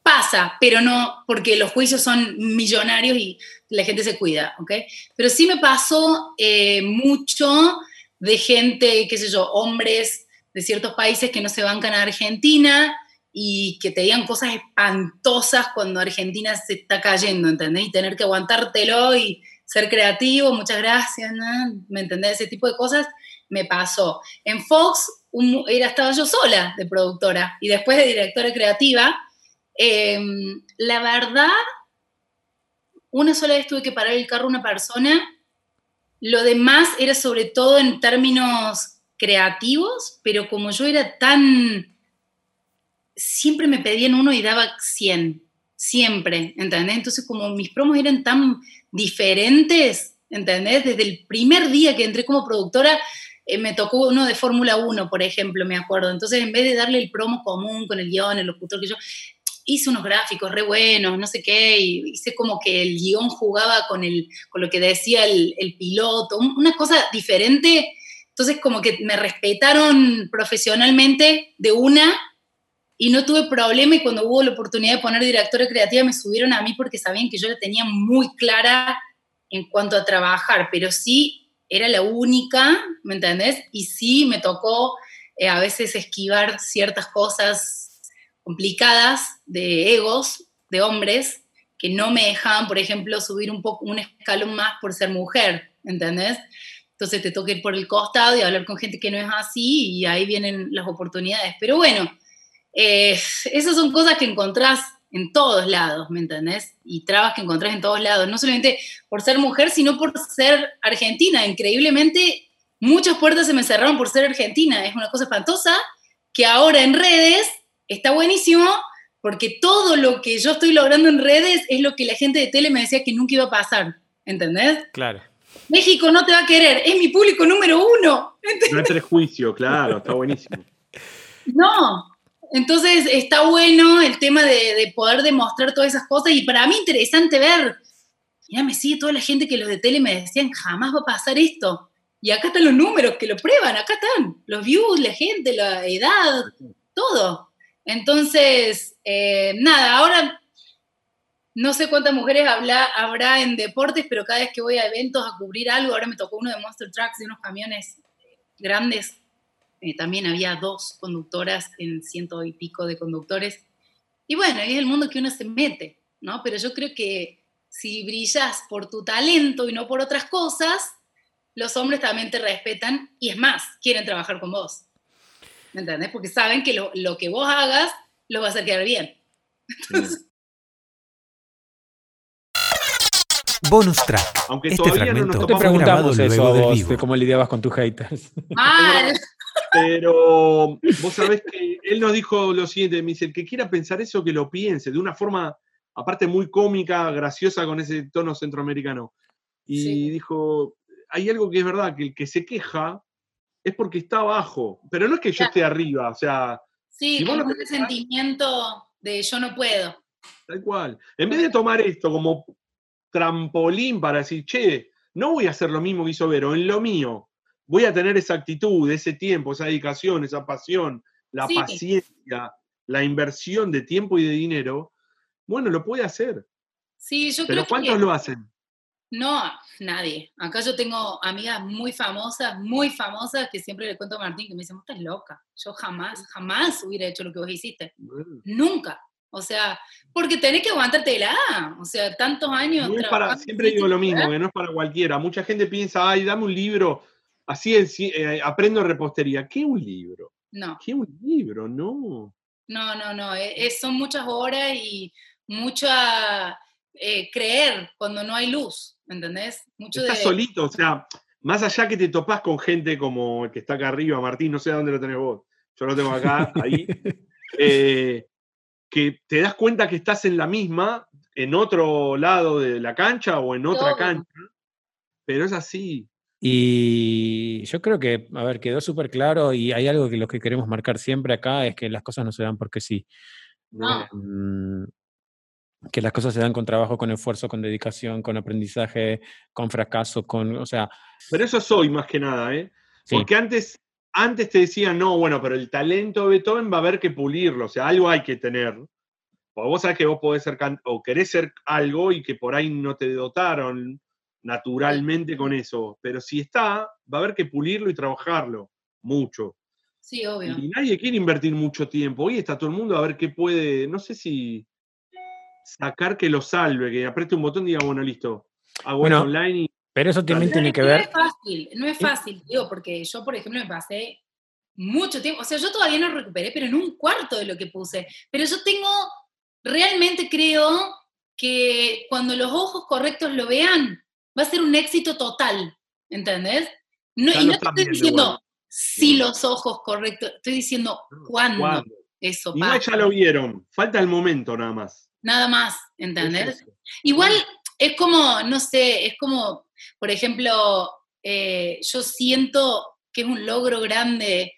pasa, pero no porque los juicios son millonarios y la gente se cuida, ¿ok? Pero sí me pasó eh, mucho de gente, qué sé yo, hombres de ciertos países que no se bancan a Argentina y que te digan cosas espantosas cuando Argentina se está cayendo, ¿entendés? Y tener que aguantártelo y ser creativo, muchas gracias. ¿me entendés? Ese tipo de cosas me pasó. En Fox era, estaba yo sola de productora y después de directora creativa Em, la verdad, una sola vez tuve que parar el carro a una persona. Lo demás era sobre todo en términos creativos, pero como yo era tan... Siempre me pedían uno y daba 100, siempre, ¿entendés? Entonces como mis promos eran tan diferentes, ¿entendés? Desde el primer día que entré como productora, eh, me tocó uno de Fórmula 1, por ejemplo, me acuerdo. Entonces, en vez de darle el promo común con el guion, el locutor que yo, hice unos gráficos re buenos, no sé qué, y hice como que el guion jugaba con, el, con lo que decía el, piloto, una cosa diferente. Entonces como que me respetaron profesionalmente de una y no tuve problema y cuando hubo la oportunidad de poner directora creativa me subieron a mí porque sabían que yo la tenía muy clara en cuanto a trabajar, pero sí era la única, ¿me entendés? Y sí me tocó eh, a veces esquivar ciertas cosas complicadas de egos de hombres que no me dejaban, por ejemplo, subir un poco un escalón más por ser mujer, ¿entendés? Entonces te toca ir por el costado y hablar con gente que no es así y ahí vienen las oportunidades. Pero bueno, eh, esas son cosas que encontrás en todos lados, ¿me entendés? Y trabas que encontrás en todos lados, no solamente por ser mujer, sino por ser argentina. Increíblemente, muchas puertas se me cerraron por ser argentina. Es una cosa espantosa que ahora en redes está buenísimo porque todo lo que yo estoy logrando en redes es lo que la gente de tele me decía que nunca iba a pasar, ¿entendés? Claro. México no te va a querer, es mi público número uno. No hay prejuicio, claro, está buenísimo. No, entonces está bueno el tema de, poder demostrar todas esas cosas y para mí interesante ver, mira, me sigue toda la gente que los de tele me decían, jamás va a pasar esto. Y acá están los números que lo prueban, acá están, los views, la gente, la edad, todo. Entonces, eh, nada, ahora no sé cuántas mujeres habrá en deportes, pero cada vez que voy a eventos a cubrir algo, ahora me tocó uno de Monster Trucks, de unos camiones grandes, eh, también había dos conductoras en ciento y pico de conductores. Y bueno, es el mundo que uno se mete, ¿no? Pero yo creo que si brillas por tu talento y no por otras cosas, los hombres también te respetan y es más, quieren trabajar con vos. ¿Me entendés? Porque saben que lo, que vos hagas lo vas a quedar bien. Bonus track. Aunque este fragmento no te preguntamos eso de cómo lidiabas con tus haters. Mal. Pero vos sabés que él nos dijo lo siguiente, me dice, el que quiera pensar eso, que lo piense, de una forma, aparte muy cómica, graciosa con ese tono centroamericano. Y dijo, hay algo que es verdad, que el que se queja es porque está abajo. Pero no es que yo esté arriba, o sea. Sí, un sentimiento de yo no puedo. Tal cual. En vez de tomar esto como trampolín para decir, che, no voy a hacer lo mismo que hizo Vero, en lo mío. Voy a tener esa actitud, ese tiempo, esa dedicación, esa pasión, la paciencia, la inversión de tiempo y de dinero. Bueno, lo puede hacer. Sí, yo Pero creo ¿cuántos lo hacen? No, nadie. Acá yo tengo amigas muy famosas, muy famosas, que siempre le cuento a Martín que me dicen, vos estás loca. Yo jamás, jamás hubiera hecho lo que vos hiciste. Nunca. O sea, porque tenés que aguantártela. O sea, tantos años. siempre digo lo mismo, que no es para cualquiera. Mucha gente piensa, ay, dame un libro, así eh, aprendo repostería. ¿Qué un libro? No. ¿Qué un libro? No. No, no, no. E, son muchas horas y mucha eh, creer cuando no hay luz, ¿me entendés? Mucho Estás solito, o sea, más allá que te topás con gente como el que está acá arriba, Martín, no sé dónde lo tenés vos, yo lo tengo acá, ahí, eh, que te das cuenta que estás en la misma, en otro lado de la cancha o en otra cancha, pero es así. Y yo creo que, a ver, quedó súper claro y hay algo que lo que queremos marcar siempre acá es que las cosas no se dan porque sí. No. Mm, que las cosas se dan con trabajo, con esfuerzo, con dedicación, con aprendizaje, con fracaso, con, o sea... Pero eso soy más que nada, ¿eh? Porque antes, antes te decían, no, bueno, pero el talento de Beethoven va a haber que pulirlo, o sea, algo hay que tener. Porque vos sabés que vos podés ser, o querés ser algo y que por ahí no te dotaron naturalmente con eso, pero si está, va a haber que pulirlo y trabajarlo mucho. Sí, obvio. Y nadie quiere invertir mucho tiempo. Hoy está todo el mundo a ver qué puede, no sé si sacar que lo salve, que apriete un botón y diga, bueno, listo, hago bueno, online y... Pero eso también tiene que ver... No es fácil, no es fácil, digo, porque yo, por ejemplo, me pasé mucho tiempo, o sea, yo todavía no recuperé, pero en un cuarto de lo que puse. Pero yo tengo, realmente creo que cuando los ojos correctos lo vean, va a ser un éxito total, ¿entendés? No, y no estoy diciendo si los ojos correctos, estoy diciendo cuándo, eso pasa. Igual ya lo vieron, falta el momento nada más nada más, ¿entendés? Igual es como, no sé, es como, por ejemplo, eh, yo siento que es un logro grande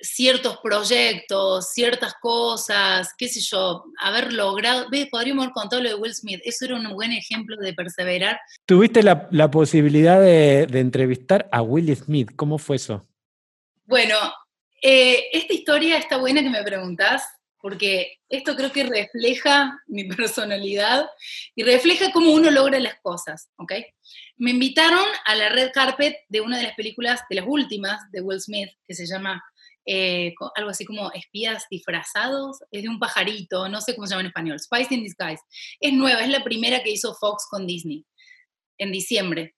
ciertos proyectos, ciertas cosas, qué sé yo, haber logrado, ¿ves? Podríamos haber contado lo de Will Smith, eso era un buen ejemplo de perseverar. Tuviste la, posibilidad de, entrevistar a Will Smith, ¿cómo fue eso? Bueno, eh, esta historia está buena que me preguntás, porque esto creo que refleja mi personalidad y refleja cómo uno logra las cosas, ¿ok? Me invitaron a la red carpet de una de las películas, de las últimas de Will Smith, que se llama eh, algo así como Espías disfrazados, es de un pajarito, no sé cómo se llama en español, Spice in Disguise. Es nueva, es la primera que hizo Fox con Disney, en diciembre.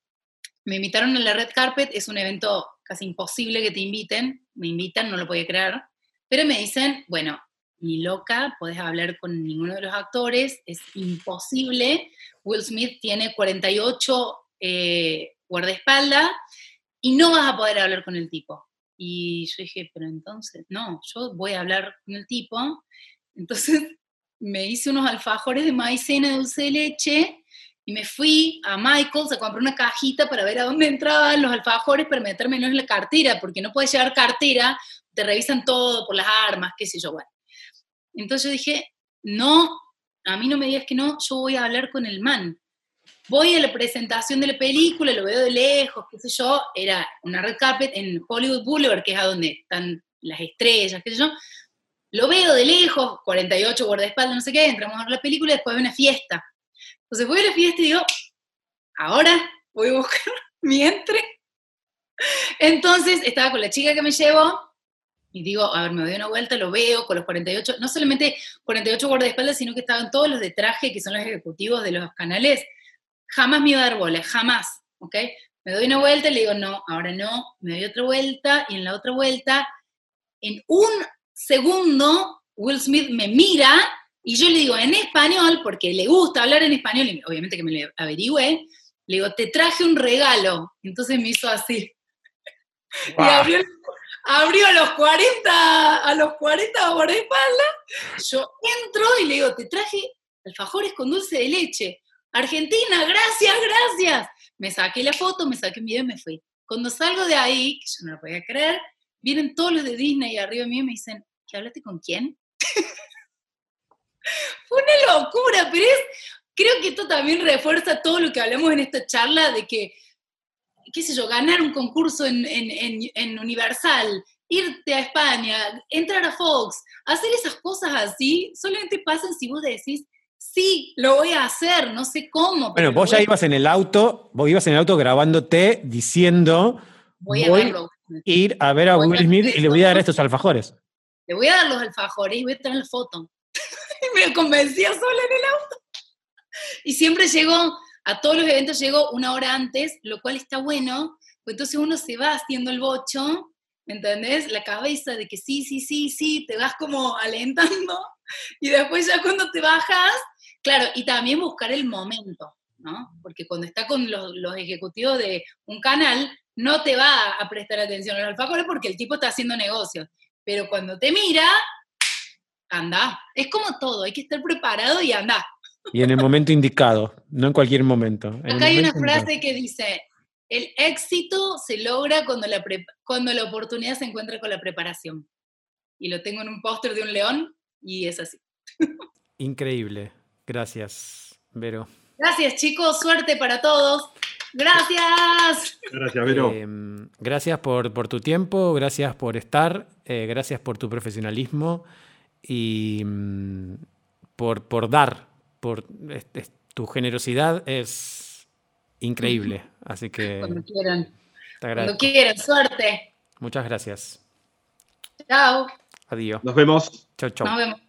Me invitaron a la red carpet, es un evento casi imposible que te inviten, me invitan, no lo podía creer, pero me dicen, bueno, ni loca, puedes hablar con ninguno de los actores, es imposible. Will Smith tiene 48 eh, guardaespaldas y no vas a poder hablar con el tipo. Y yo dije, pero entonces, no, yo voy a hablar con el tipo. Entonces me hice unos alfajores de maicena dulce de leche y me fui a Michael's a comprar una cajita para ver a dónde entraban los alfajores para metérmelos en la cartera, porque no puedes llevar cartera, te revisan todo por las armas, qué sé yo, bueno. Entonces yo dije, no, a mí no me digas que no, yo voy a hablar con el man. Voy a la presentación de la película, lo veo de lejos, qué sé yo, era una red carpet en Hollywood Boulevard, que es a donde están las estrellas, qué sé yo. Lo veo de lejos, 48 guardaespaldas, no sé qué, entramos a ver la película y después de una fiesta. Entonces voy a la fiesta y digo, ahora voy a buscar mi entre. Entonces estaba con la chica que me llevó, y digo, a ver, me doy una vuelta, lo veo con los 48, no solamente 48 guardaespaldas, sino que estaban todos los de traje, que son los ejecutivos de los canales. Jamás me iba a dar bola, jamás, ¿ok? Me doy una vuelta y le digo, no, ahora no, me doy otra vuelta, y en la otra vuelta, en un segundo, Will Smith me mira, y yo le digo en español, porque le gusta hablar en español, y obviamente que me lo averigüe, le digo, te traje un regalo. Entonces me hizo así. Y abrió, abrió a los 40, a los 40 por espalda, yo entro y le digo, te traje alfajores con dulce de leche. Argentina, gracias, gracias. Me saqué la foto, me saqué un video y me fui. Cuando salgo de ahí, que yo no lo podía creer, vienen todos los de Disney arriba de mí y me dicen, ¿qué hablaste con quién? Fue una locura, pero creo que esto también refuerza todo lo que hablamos en esta charla de que, qué sé yo, ganar un concurso en, en Universal, irte a España, entrar a Fox, hacer esas cosas así, solamente pasan si vos decís, sí, lo voy a hacer, no sé cómo. Bueno, vos ya ibas en el auto, vos ibas en el auto grabándote diciendo, voy a ir a ver a Will Smith y le voy a dar estos alfajores. Le voy a dar los alfajores y voy a tener la foto. y me convencía sola en el auto. Y siempre llego, a todos los eventos llego una hora antes, lo cual está bueno, pues entonces uno se va haciendo el bocho, ¿me entendés? La cabeza de que sí, sí, sí, sí, te vas como alentando y después ya cuando te bajas, claro, y también buscar el momento, ¿no? Porque cuando está con los, ejecutivos de un canal, no te va a prestar atención a los alfajores porque el tipo está haciendo negocios. Pero cuando te mira, anda. Es como todo, hay que estar preparado y anda. Y en el momento indicado, no en cualquier momento. Acá hay una frase que dice, el éxito se logra cuando la, cuando la oportunidad se encuentra con la preparación. Y lo tengo en un póster de un león y es así. Increíble. Gracias, Vero. Gracias, chicos. Suerte para todos. Gracias. Gracias, Vero. Em, gracias por, tu tiempo, gracias por estar, eh, gracias por tu profesionalismo y mm, por, por, dar, por tu generosidad es increíble. Así que. Cuando quieran. Cuando quieran, suerte. Muchas gracias. Chao. Adiós. Nos vemos. Chao, chao. Nos vemos.